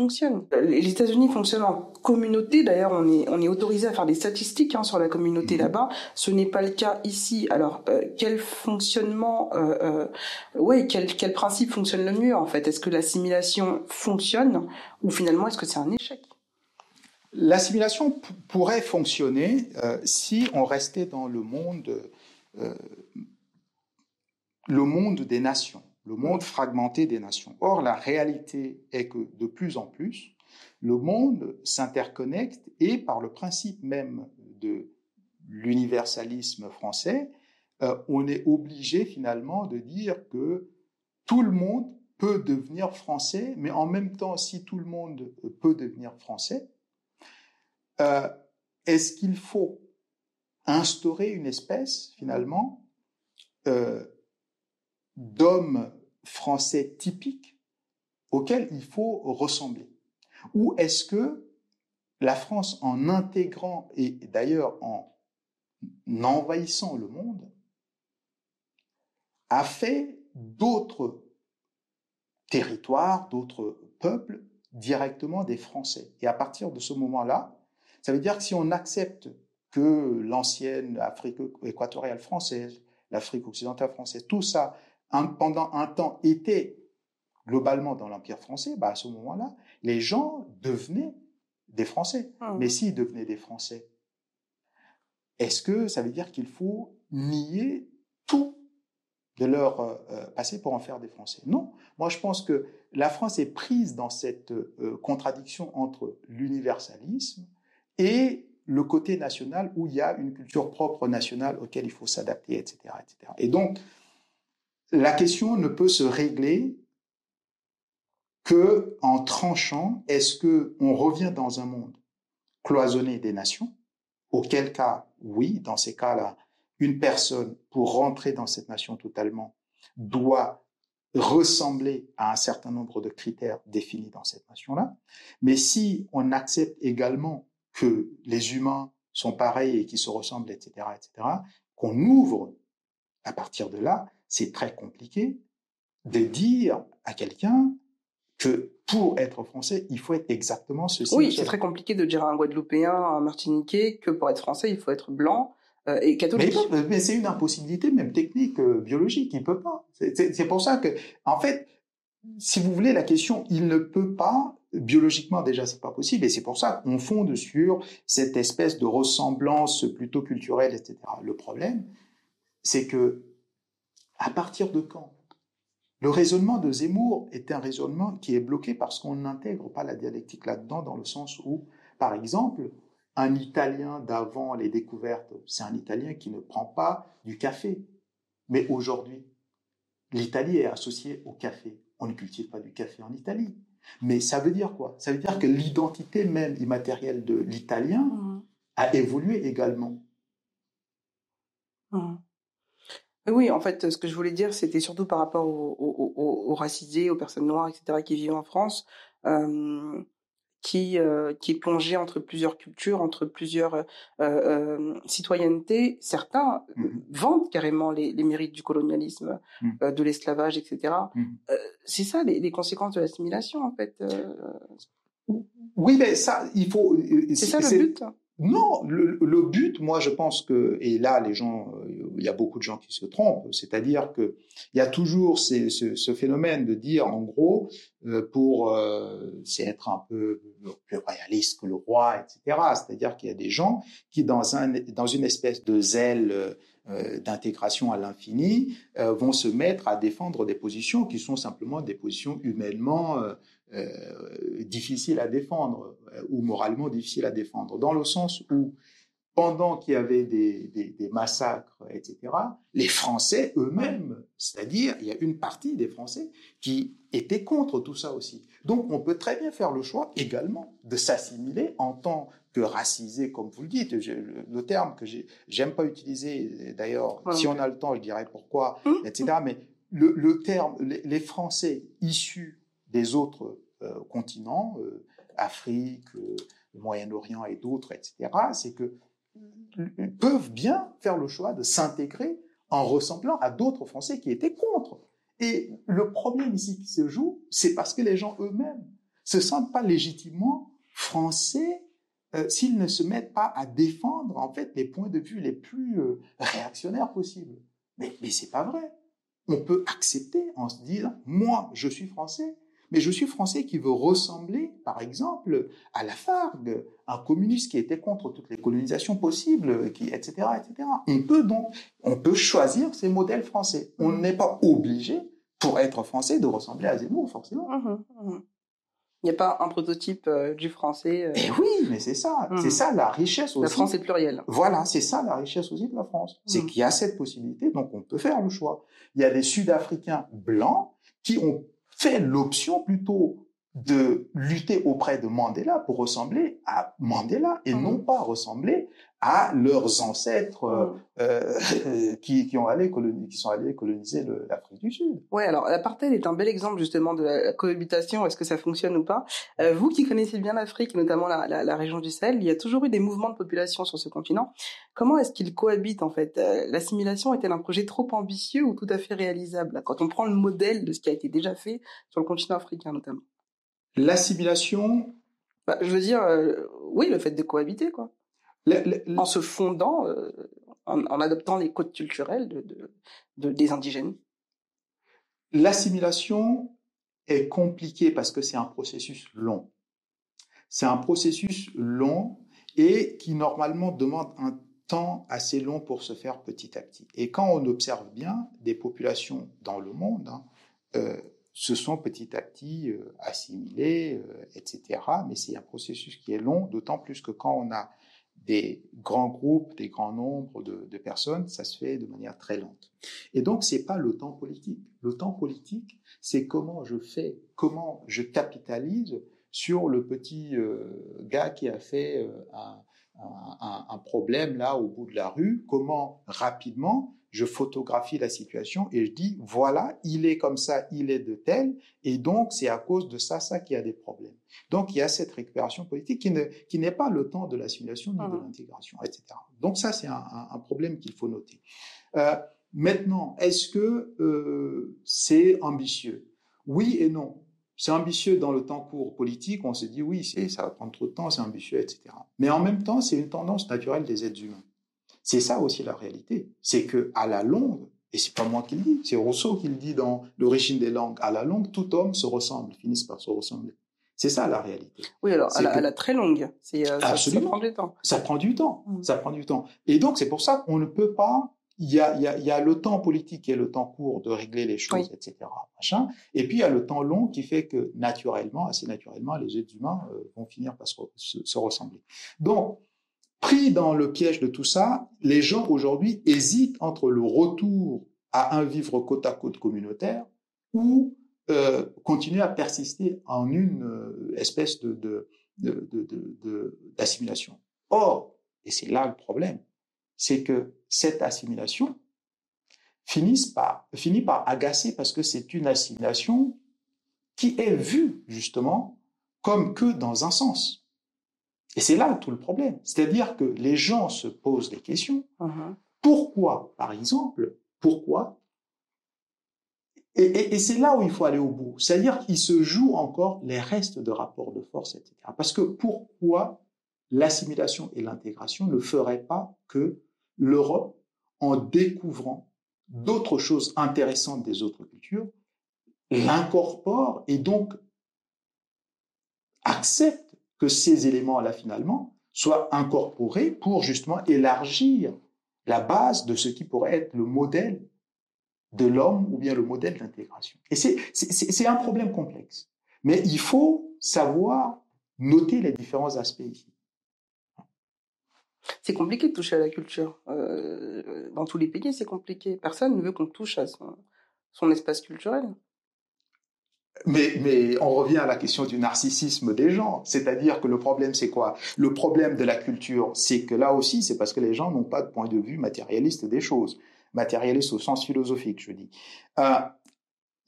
fonctionne. Les États-Unis fonctionnent en communauté. D'ailleurs, on est, on est autorisé à faire des statistiques hein, sur la communauté mmh. là-bas. Ce n'est pas le cas ici. Alors, euh, quel fonctionnement, euh, euh, ouais, quel, quel principe fonctionne le mieux en fait? Est-ce que l'assimilation fonctionne ou finalement est-ce que c'est un échec? L'assimilation pourrait fonctionner si on restait dans le monde, le monde des nations le monde fragmenté des nations. Or, la réalité est que de plus en plus, le monde s'interconnecte et par le principe même de l'universalisme français, euh, on est obligé finalement de dire que tout le monde peut devenir français, mais en même temps, si tout le monde peut devenir français, euh, est-ce qu'il faut instaurer une espèce finalement euh, d'hommes français typiques auxquels il faut ressembler. Ou est-ce que la France, en intégrant et d'ailleurs en envahissant le monde, a fait d'autres territoires, d'autres peuples directement des Français? Et à partir de ce moment-là, ça veut dire que si on accepte que l'ancienne Afrique équatoriale française, l'Afrique occidentale française, tout ça un, pendant un temps était globalement dans l'Empire français, bah à ce moment-là, les gens devenaient des Français. Mmh. Mais s'ils devenaient des Français, est-ce que ça veut dire qu'il faut nier tout de leur euh, passé pour en faire des Français? Non. Moi, je pense que la France est prise dans cette euh, contradiction entre l'universalisme et le côté national où il y a une culture propre nationale auquel il faut s'adapter, etc., etc. Et donc, la question ne peut se régler que en tranchant est-ce que on revient dans un monde cloisonné des nations? Auquel cas oui dans ces cas-là une personne pour rentrer dans cette nation totalement doit ressembler à un certain nombre de critères définis dans cette nation-là. Mais si on accepte également que les humains sont pareils et qu'ils se ressemblent etc etc qu'on ouvre à partir de là c'est très compliqué de dire à quelqu'un que pour être français, il faut être exactement ceci. Oui, c'est très compliqué de dire à un Guadeloupéen, à un Martiniquais, que pour être français, il faut être blanc euh, et catholique. Mais, mais c'est une impossibilité, même technique, euh, biologique. Il peut pas. C'est pour ça que, en fait, si vous voulez, la question, il ne peut pas, biologiquement déjà, c'est pas possible, et c'est pour ça qu'on fonde sur cette espèce de ressemblance plutôt culturelle, etc. Le problème, c'est que à partir de quand? Le raisonnement de Zemmour est un raisonnement qui est bloqué parce qu'on n'intègre pas la dialectique là-dedans, dans le sens où, par exemple, un Italien d'avant les découvertes, c'est un Italien qui ne prend pas du café. Mais aujourd'hui, l'Italie est associée au café. On ne cultive pas du café en Italie. Mais ça veut dire quoi? Ça veut dire que l'identité même immatérielle de l'Italien mmh. a évolué également. Mmh. Oui, en fait, ce que je voulais dire, c'était surtout par rapport aux, racisés, aux personnes noires, etc., qui vivent en France, euh, qui, euh, qui est plongé entre plusieurs cultures, entre plusieurs euh, euh citoyennetés. Certains mmh vendent carrément les, les, mérites du colonialisme, mmh. de l'esclavage, etc. Mmh. c'est ça les, les, conséquences de l'assimilation, en fait. Oui, mais ça, il faut. C'est ça le but. Non, le, but, moi, je pense que, et là, les gens, euh, il y a beaucoup de gens qui se trompent, c'est-à-dire que il y a toujours ce, phénomène de dire, en gros, euh, pour, euh, c'est être un peu plus réaliste que le roi, etc. C'est-à-dire qu'il y a des gens qui, dans une espèce de zèle d'intégration à l'infini, vont se mettre à défendre des positions qui sont simplement des positions humainement euh, difficile à défendre euh, ou moralement difficile à défendre, dans le sens où pendant qu'il y avait des, des, massacres, etc., les Français eux-mêmes, c'est-à-dire il y a une partie des Français qui étaient contre tout ça aussi. Donc on peut très bien faire le choix également de s'assimiler en tant que racisé, comme vous le dites, le, terme que j'aime pas utiliser, d'ailleurs, si on a le temps, je dirais pourquoi, hum. etc., mais le, le terme, les Français issus des autres euh, continents, euh, Afrique, euh, Moyen-Orient et d'autres, etc., c'est que peuvent bien faire le choix de s'intégrer en ressemblant à d'autres Français qui étaient contre. Et le problème ici qui se joue, c'est parce que les gens eux-mêmes se sentent pas légitimement français s'ils ne se mettent pas à défendre en fait les points de vue les plus réactionnaires possibles. Mais mais c'est pas vrai. On peut accepter en se disant moi je suis français mais je suis français qui veut ressembler, par exemple, à la Fargue, un communiste qui était contre toutes les colonisations possibles, qui, etc., etc. On peut donc, on peut choisir ces modèles français. On mmh. n'est pas obligé, pour être français, de ressembler à Zemmour, forcément. Mmh, mmh. Il n'y a pas un prototype euh, du français. Euh... Eh oui, mais c'est ça. C'est ça la richesse aussi. La France est plurielle. Voilà, c'est ça la richesse aussi de la France. C'est qu'il y a cette possibilité, donc on peut faire le choix. Il y a des Sud-Africains blancs qui ont fait l'option plutôt de lutter auprès de Mandela pour ressembler à Mandela et non pas ressembler à leurs ancêtres euh, euh, qui, qui, ont allé coloniser, qui sont allés coloniser l'Afrique du Sud. Ouais, alors l'apartheid est un bel exemple justement de la cohabitation. Est-ce que ça fonctionne ou pas? Euh, Vous qui connaissez bien l'Afrique, notamment la, la, la, région du Sahel, il y a toujours eu des mouvements de population sur ce continent. Comment est-ce qu'ils cohabitent en fait? L'assimilation est-elle un projet trop ambitieux ou tout à fait réalisable? Quand on prend le modèle de ce qui a été déjà fait sur le continent africain notamment L'assimilation? Bah, je veux dire, oui, le fait de cohabiter quoi en se fondant, euh, en, adoptant les codes culturels de, des indigènes. L'assimilation est compliquée parce que c'est un processus long. C'est un processus long et qui normalement demande un temps assez long pour se faire petit à petit. Et quand on observe bien des populations dans le monde, hein, euh, se sont petit à petit euh, assimilées, etc. Mais c'est un processus qui est long, d'autant plus que quand on a des grands groupes, des grands nombres de, personnes, ça se fait de manière très lente. Et donc, c'est pas le temps politique. Le temps politique, c'est comment je fais, comment je capitalise sur le petit euh, gars qui a fait euh, un, problème là au bout de la rue, comment rapidement je photographie la situation et je dis voilà, il est comme ça, il est de tel, et donc c'est à cause de ça, ça qu'il y a des problèmes. Donc il y a cette récupération politique qui, ne, qui n'est pas le temps de l'assimilation ni de l'intégration, etc. Donc ça, c'est un, un, problème qu'il faut noter. Euh, maintenant, est-ce que euh, c'est ambitieux? Oui et non. C'est ambitieux dans le temps court politique, on se dit oui, ça va prendre trop de temps, c'est ambitieux, etc. Mais en même temps, c'est une tendance naturelle des êtres humains. C'est ça aussi la réalité. C'est que à la longue, et c'est pas moi qui le dis, c'est Rousseau qui le dit dans L'origine des langues, à la longue, tout homme se ressemble, finissent par se ressembler. C'est ça la réalité. Oui, alors à la, très longue, c'est euh, ça, prend du temps. Ça prend du temps. Mm. Ça prend du temps. Et donc c'est pour ça qu'on ne peut pas il y, a, il, y a, il y a, le temps politique est le temps court de régler les choses, oui. etc. Machin. Et puis il y a le temps long qui fait que naturellement, assez naturellement, les êtres humains euh, vont finir par se, se, se, ressembler. Donc, pris dans le piège de tout ça, les gens aujourd'hui hésitent entre le retour à un vivre côte à côte communautaire ou euh, continuer à persister en une euh, espèce de, d'assimilation. Or, et c'est là le problème, c'est que cette assimilation finit par, finit par agacer parce que c'est une assimilation qui est vue justement comme que dans un sens. Et c'est là tout le problème. C'est-à-dire que les gens se posent des questions. Uh-huh. Pourquoi, par exemple, pourquoi? Et, et, et c'est là où il faut aller au bout. C'est-à-dire qu'il se joue encore les restes de rapports de force, etc. Parce que pourquoi l'assimilation et l'intégration ne feraient pas que l'Europe, en découvrant d'autres choses intéressantes des autres cultures, l'incorpore et donc accepte que ces éléments-là, finalement, soient incorporés pour justement élargir la base de ce qui pourrait être le modèle de l'homme ou bien le modèle d'intégration. Et c'est un problème complexe. Mais il faut savoir noter les différents aspects ici. C'est compliqué de toucher à la culture. Euh, dans tous les pays, c'est compliqué. Personne ne veut qu'on touche à son, son espace culturel. Mais, mais on revient à la question du narcissisme des gens. C'est-à-dire que le problème, c'est quoi? Le problème de la culture, c'est que là aussi, c'est parce que les gens n'ont pas de point de vue matérialiste des choses matérialiste au sens philosophique, je dis. Euh,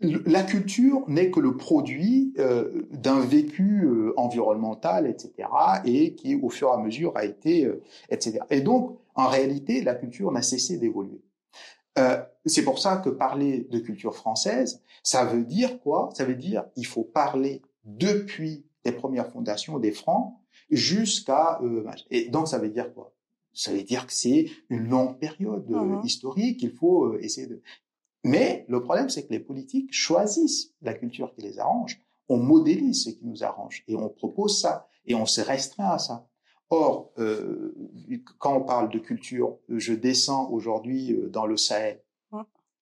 la culture n'est que le produit euh, d'un vécu euh, environnemental, etc., et qui, au fur et à mesure, a été, etc. Et donc, en réalité, la culture n'a cessé d'évoluer. Euh, c'est pour ça que parler de culture française, ça veut dire quoi? Ça veut dire il faut parler depuis les premières fondations des Francs jusqu'à et donc ça veut dire quoi? Ça veut dire que c'est une longue période mmh historique, il faut euh, essayer de... Mais le problème, c'est que les politiques choisissent la culture qui les arrange, on modélise ce qui nous arrange, et on propose ça, et on se restreint à ça. Or, euh, quand on parle de culture, je descends aujourd'hui euh, dans le Sahel.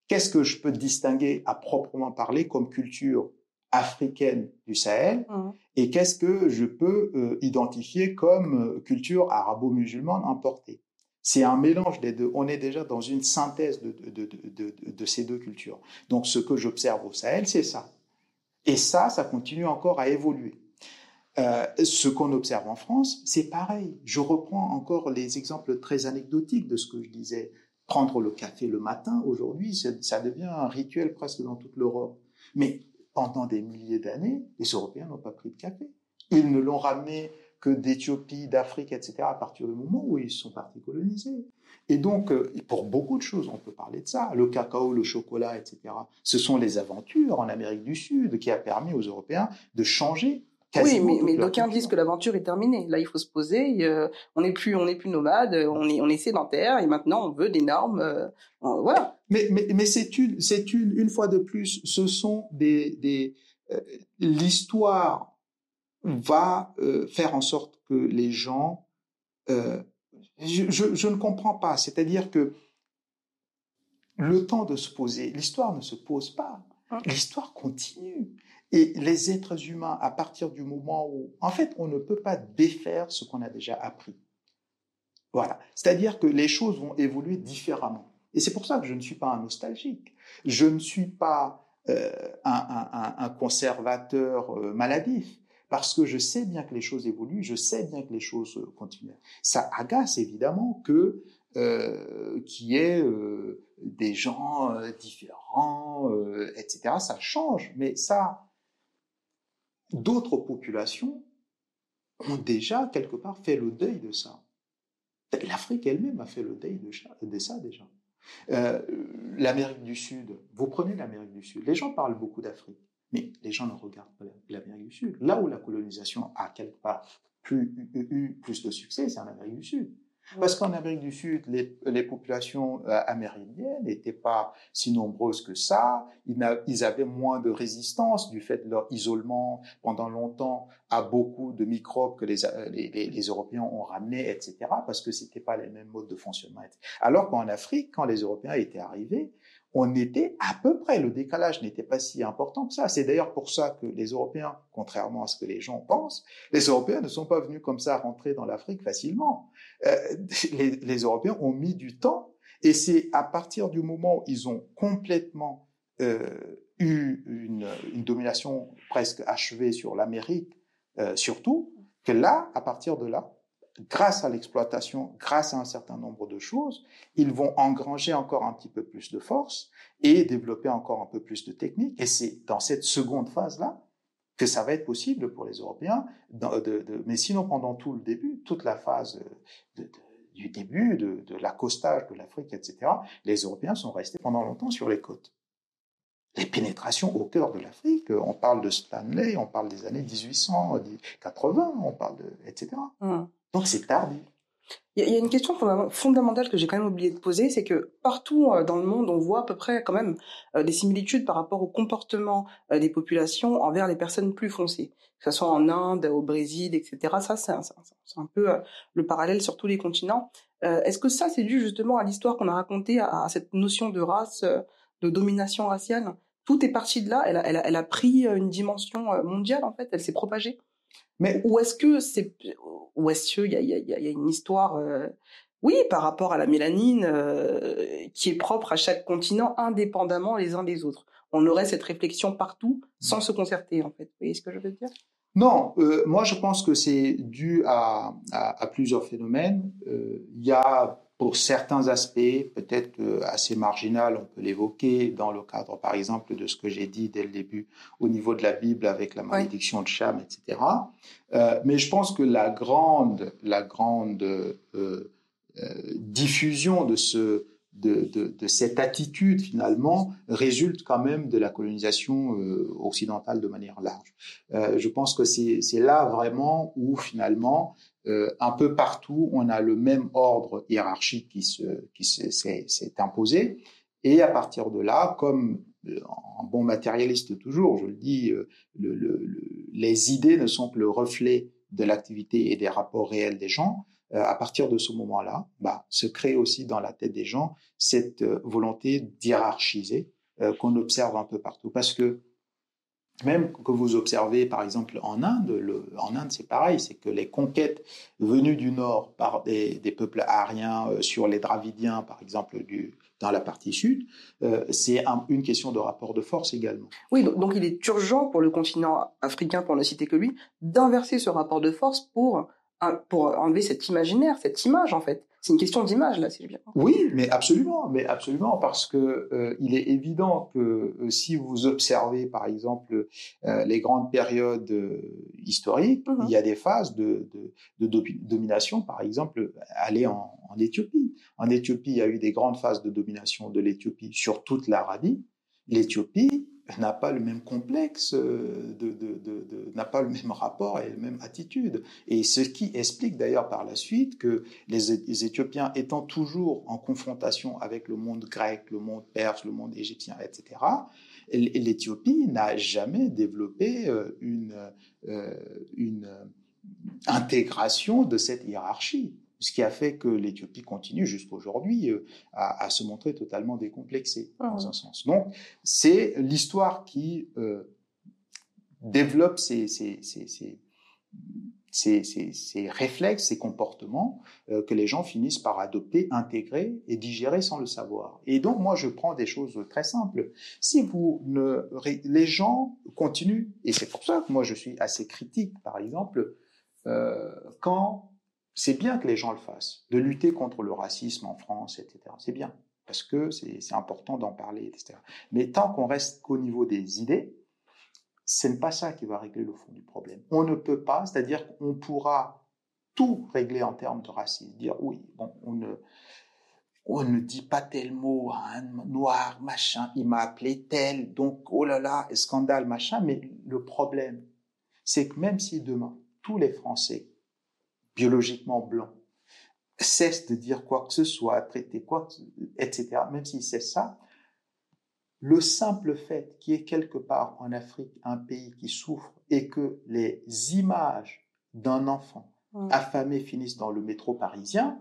Qu'est-ce que je peux distinguer à proprement parler comme culture africaine du Sahel mmh. et qu'est-ce que je peux euh, identifier comme culture arabo-musulmane importée? C'est un mélange des deux. On est déjà dans une synthèse de, de, de, de ces deux cultures. Donc ce que j'observe au Sahel, c'est ça. Et ça, ça continue encore à évoluer. Euh, ce qu'on observe en France, c'est pareil. Je reprends encore les exemples très anecdotiques de ce que je disais. Prendre le café le matin, aujourd'hui, ça devient un rituel presque dans toute l'Europe. Mais pendant des milliers d'années, les Européens n'ont pas pris de café. Ils ne l'ont ramené que d'Éthiopie, d'Afrique, etc., à partir du moment où ils sont partis coloniser. Et donc, euh, pour beaucoup de choses, on peut parler de ça. Le cacao, le chocolat, etc. Ce sont les aventures en Amérique du Sud qui a permis aux Européens de changer oui, mais, mais d'aucuns disent que l'aventure est terminée. Là, il faut se poser. Euh, on n'est plus, on n'est plus nomade. On est, on est sédentaire et maintenant on veut des normes. Euh, voilà. Mais, mais, mais c'est une, c'est une, une fois de plus, ce sont des, des euh, l'histoire va faire en sorte que les gens, je, je, je ne comprends pas. C'est-à-dire que le temps de se poser, l'histoire ne se pose pas. Hein? L'histoire continue. Et les êtres humains, à partir du moment où, en fait, on ne peut pas défaire ce qu'on a déjà appris. Voilà. C'est-à-dire que les choses vont évoluer différemment. Et c'est pour ça que je ne suis pas un nostalgique. Je ne suis pas euh, un, un, un, conservateur euh, maladif. Parce que je sais bien que les choses évoluent, je sais bien que les choses euh, continuent. Ça agace évidemment que euh, qui est euh, des gens différents, etc. Ça change, mais ça, d'autres populations ont déjà quelque part fait le deuil de ça. L'Afrique elle-même a fait le deuil de ça déjà. Euh, L'Amérique du Sud, vous prenez l'Amérique du Sud, les gens parlent beaucoup d'Afrique, mais les gens ne regardent pas l'Amérique du Sud. Là où la colonisation a quelque part plus, eu plus de succès, c'est en Amérique du Sud. Parce qu'en Amérique du Sud, les, populations euh, amérindiennes n'étaient pas si nombreuses que ça. Ils, avaient moins de résistance du fait de leur isolement pendant longtemps à beaucoup de microbes que les, les, les Européens ont ramenés, etc. Parce que c'était pas les mêmes modes de fonctionnement. Alors qu'en Afrique, quand les Européens étaient arrivés, on était à peu près, le décalage n'était pas si important que ça. C'est d'ailleurs pour ça que les Européens, contrairement à ce que les gens pensent, les Européens ne sont pas venus comme ça rentrer dans l'Afrique facilement. Euh, les, Européens ont mis du temps et c'est à partir du moment où ils ont complètement euh, eu une, domination presque achevée sur l'Amérique, euh, surtout, que là, à partir de là, grâce à l'exploitation, grâce à un certain nombre de choses, ils vont engranger encore un petit peu plus de force et développer encore un peu plus de technique. Et c'est dans cette seconde phase-là que ça va être possible pour les Européens. mais sinon, pendant tout le début, toute la phase du début, de, l'accostage de l'Afrique, etc., les Européens sont restés pendant longtemps sur les côtes. Les pénétrations au cœur de l'Afrique, on parle de Stanley, on parle des années 1880, on parle de, etc. Donc c'est tardif. Il y, a une question fondamentale que j'ai quand même oublié de poser, c'est que partout euh, dans le monde, on voit à peu près quand même euh, des similitudes par rapport au comportement euh, des populations envers les personnes plus foncées, que ce soit en Inde, au Brésil, etc. Ça, c'est un, peu le parallèle sur tous les continents. Est-ce que ça, c'est dû justement à l'histoire qu'on a racontée, à, cette notion de race, de domination raciale? Tout est parti de là. Elle elle a pris une dimension mondiale en fait. Elle s'est propagée? Mais où est-ce que c'est, où est-ce qu'il y a, y, a, y a, une histoire, euh, oui, par rapport à la mélanine, euh, qui est propre à chaque continent, indépendamment les uns des autres. On aurait cette réflexion partout, sans se concerter, en fait. Vous voyez ce que je veux dire? Non, euh, moi je pense que c'est dû à, à, à, plusieurs phénomènes. Il y a pour certains aspects, peut-être euh, assez marginal, on peut l'évoquer dans le cadre, par exemple, de ce que j'ai dit dès le début au niveau de la Bible avec la malédiction de Cham, etc. Euh, mais je pense que la grande, la grande euh, euh, diffusion de ce de, de, de, cette attitude finalement résulte quand même de la colonisation occidentale de manière large. je pense que c'est là vraiment où finalement euh, un peu partout, on a le même ordre hiérarchique qui se qui s'est imposé. Et à partir de là, comme euh, en bon matérialiste toujours, je le dis, euh, le, le, les idées ne sont que le reflet de l'activité et des rapports réels des gens. à partir de ce moment-là, bah, se crée aussi dans la tête des gens cette volonté d'hierarchiser qu'on observe un peu partout. Parce que même que vous observez par exemple en Inde, en Inde c'est pareil, c'est que les conquêtes venues du nord par des, peuples aryens euh, sur les Dravidiens par exemple dans la partie sud, euh, c'est une question de rapport de force également. Oui, donc, donc, il est urgent pour le continent africain, pour ne citer que lui, d'inverser ce rapport de force pour, pour enlever cet imaginaire, cette image en fait. C'est une question d'image là, si je bien. Oui, mais absolument, mais absolument, parce que euh, il est évident que euh, si vous observez, par exemple, euh, les grandes périodes historiques, mhm. il y a des phases de, de, de domination, par exemple, aller en, en Éthiopie. En Éthiopie, il y a eu des grandes phases de domination de l'Éthiopie sur toute l'Arabie. L'Éthiopie n'a pas le même complexe, euh, de, n'a pas le même rapport et la même attitude. Et ce qui explique d'ailleurs par la suite que les, Éthiopiens étant toujours en confrontation avec le monde grec, le monde perse, le monde égyptien, etc., l'Éthiopie n'a jamais développé euh, une, euh, une intégration de cette hiérarchie ce qui a fait que l'Éthiopie continue jusqu'à aujourd'hui euh, à, à, se montrer totalement décomplexée ah dans un sens. Donc c'est l'histoire qui euh, développe ces, ces, ces, ces, réflexes, ces comportements euh, que les gens finissent par adopter, intégrer et digérer sans le savoir. Et donc moi je prends des choses très simples. Si vous ne, les gens continuent, et c'est pour ça que moi je suis assez critique, par exemple, euh, quand c'est bien que les gens le fassent, de lutter contre le racisme en France, etc. C'est bien, parce que c'est important d'en parler, etc. Mais tant qu'on reste qu'au niveau des idées, ce n'est pas ça qui va régler le fond du problème. On ne peut pas, c'est-à-dire qu'on pourra tout régler en termes de racisme, dire oui, bon, on ne, on ne dit pas tel mot à un noir, machin, il m'a appelé tel, donc oh là là, scandale, machin, mais le problème, c'est que même si demain, tous les Français biologiquement blancs cesse de dire quoi que ce soit, traiter quoi, etc., même s'il cesse ça, le simple fait qu'il y ait quelque part en Afrique un pays qui souffre et que les images d'un enfant affamé finissent dans le métro parisien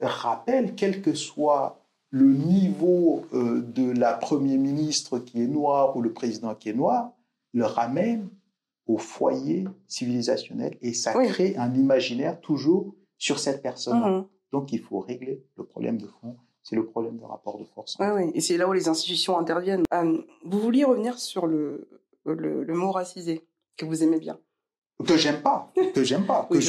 rappellent, quel que soit le niveau euh, de la Premier ministre qui est noir ou le président qui est noir, le ramène au foyer civilisationnel et ça crée un imaginaire toujours sur cette personne. Mmh. Donc il faut régler le problème de fond c'est le problème de rapport de force. Oui, oui, et c'est là où les institutions interviennent. Euh, vous vouliez revenir sur le, le, mot racisé, que vous aimez bien. Que j'aime pas, que j'aime pas. oui,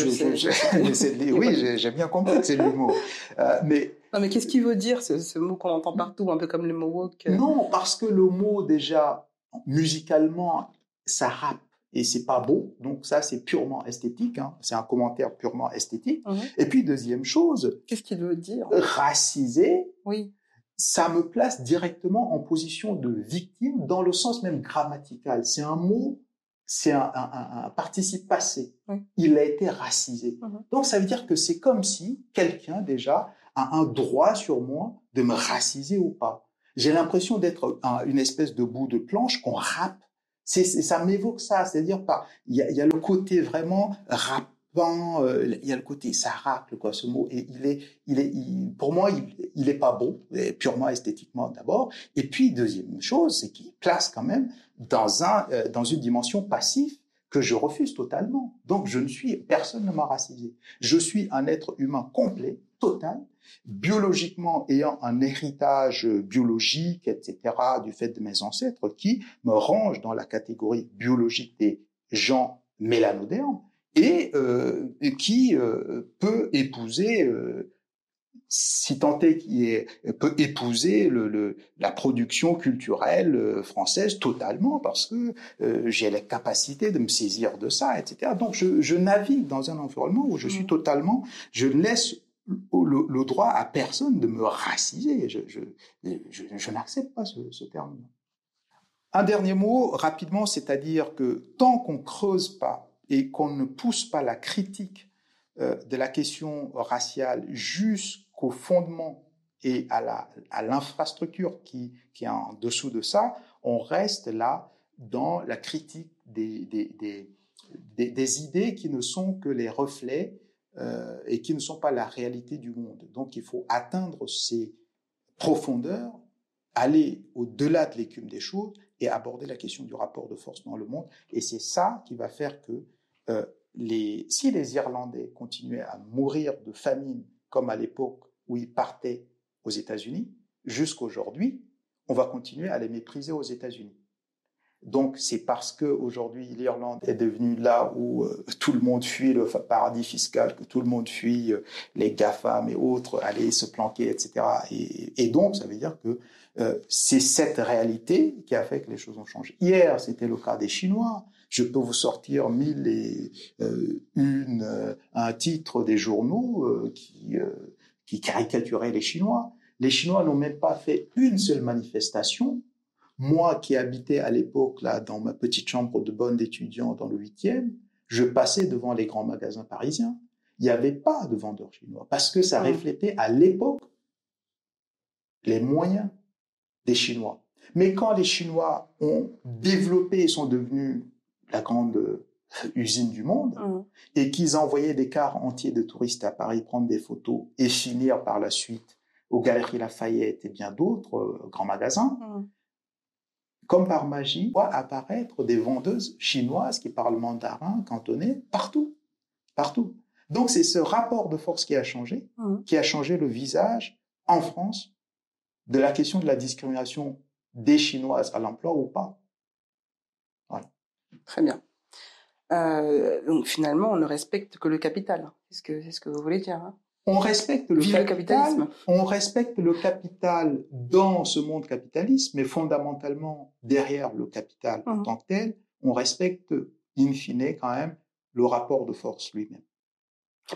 j'ai bien compris que c'est le mot. Euh, mais non, mais qu'est-ce qu'il veut dire ce, ce mot qu'on entend partout, un peu comme le mot woke? Non, parce que le mot déjà musicalement, ça rappe et c'est pas beau. Donc ça, c'est purement esthétique. Hein. C'est un commentaire purement esthétique. Et puis deuxième chose. Qu'est-ce qu'il veut dire? Racisé. Oui. Ça me place directement en position de victime dans le sens même grammatical. C'est un mot, c'est un, un, participe passé. Il a été racisé. Mhm. Donc ça veut dire que c'est comme si quelqu'un déjà a un droit sur moi de me raciser ou pas. J'ai l'impression d'être une espèce de bout de planche qu'on râpe c'est, ça m'évoque ça, c'est-à-dire il y a, y a, le côté vraiment rappant, euh, il y a le côté ça racle quoi, ce mot, et il est, il est, pour moi, il, il est pas beau, purement esthétiquement d'abord, et puis deuxième chose, c'est qu'il place quand même dans un, euh, dans une dimension passive que je refuse totalement. Donc je ne suis, personne ne m'a racisé. Je suis un être humain complet, total, biologiquement ayant un héritage biologique, etc., du fait de mes ancêtres, qui me range dans la catégorie biologique des gens mélanodermes et euh, qui euh, peut épouser, euh, si tant est qu'il peut épouser le, la production culturelle française totalement parce que j'ai la capacité de me saisir de ça, etc. Donc je, je navigue dans un environnement où je suis mmh. totalement, je laisse le, droit à personne de me raciser. Je, n'accepte pas ce, terme. Un dernier mot, rapidement, c'est-à-dire que tant qu'on creuse pas et qu'on ne pousse pas la critique euh, de la question raciale jusqu'au fondement et à l'infrastructure qui, qui est en dessous de ça, on reste là dans la critique des, des, des, des idées qui ne sont que les reflets euh, et qui ne sont pas la réalité du monde. Donc il faut atteindre ces profondeurs, aller au-delà de l'écume des choses et aborder la question du rapport de force dans le monde. Et c'est ça qui va faire que euh, si les Irlandais continuaient à mourir de famine comme à l'époque où ils partaient aux États-Unis, jusqu'aujourd'hui, on va continuer à les mépriser aux États-Unis. Donc c'est parce que aujourd'hui l'Irlande est devenue là où euh, tout le monde fuit le paradis fiscal, que tout le monde fuit euh, les GAFAM et autres, aller se planquer, etc. Et, donc ça veut dire que euh, c'est cette réalité qui a fait que les choses ont changé. Hier c'était le cas des Chinois. Je peux vous sortir mille et une un titre des journaux qui qui caricaturaient les Chinois. Les Chinois n'ont même pas fait une seule manifestation moi qui habitais à l'époque là dans ma petite chambre de bonne d'étudiant dans le huitième, je passais devant les grands magasins parisiens. Il n'y avait pas de vendeurs chinois parce que ça ah. reflétait à l'époque les moyens des Chinois. Mais quand les Chinois ont développé et sont devenus la grande euh, usine du monde ah. et qu'ils envoyaient des cars entiers de touristes à Paris prendre des photos et finir par la suite aux Galeries Lafayette et bien d'autres euh, grands magasins, ah comme par magie, voit apparaître des vendeuses chinoises qui parlent mandarin, cantonais, partout, partout. Donc c'est ce rapport de force qui a changé, mmh. qui a changé le visage en France de la question de la discrimination des Chinoises à l'emploi ou pas. Voilà. Très bien. Euh, donc finalement, on ne respecte que le capital. C'est ce que, c'est ce que vous voulez dire. Hein? On respecte le, capitalisme. On respecte le capital dans ce monde capitaliste, mais fondamentalement, derrière le capital en tant que tel, on respecte, in fine, quand même, le rapport de force lui-même.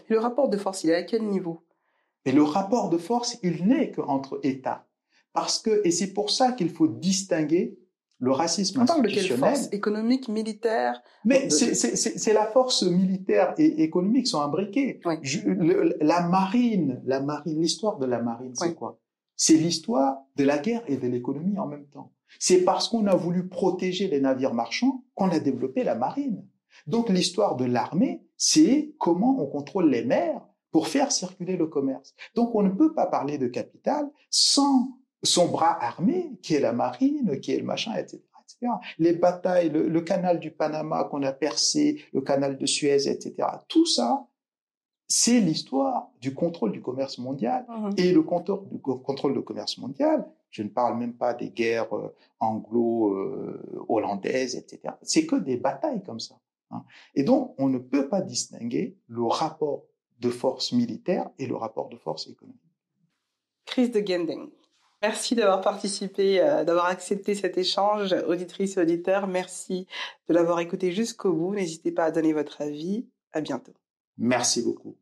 Le rapport de force, il est à quel niveau? Et le rapport de force, il n'est qu'entre États. Parce que, et c'est pour ça qu'il faut distinguer Le racisme On parle de quelle force Économique, militaire Mais de- c'est- la force militaire et économique sont imbriquées. Oui. Je- le- la marine, la marine, l'histoire de la marine, c'est Oui. quoi? C'est l'histoire de la guerre et de l'économie en même temps. C'est parce qu'on a voulu protéger les navires marchands qu'on a développé la marine. Donc l'histoire de l'armée, c'est comment on contrôle les mers pour faire circuler le commerce. Donc on ne peut pas parler de capital sans son bras armé, qui est la marine, qui est le machin, etc. etc. Les batailles, le, le canal du Panama qu'on a percé, le canal de Suez, etc. Tout ça, c'est l'histoire du contrôle du commerce mondial. Mhm. Et le contrôle du co- contrôle du commerce mondial, je ne parle même pas des guerres euh, anglo-hollandaises, etc. C'est que des batailles comme ça. hein. Et donc, on ne peut pas distinguer le rapport de force militaire et le rapport de force économique. Chris de Gending. Merci d'avoir participé, euh, d'avoir accepté cet échange. Auditrices et auditeurs, merci de l'avoir écouté jusqu'au bout. N'hésitez pas à donner votre avis. À bientôt. Merci beaucoup.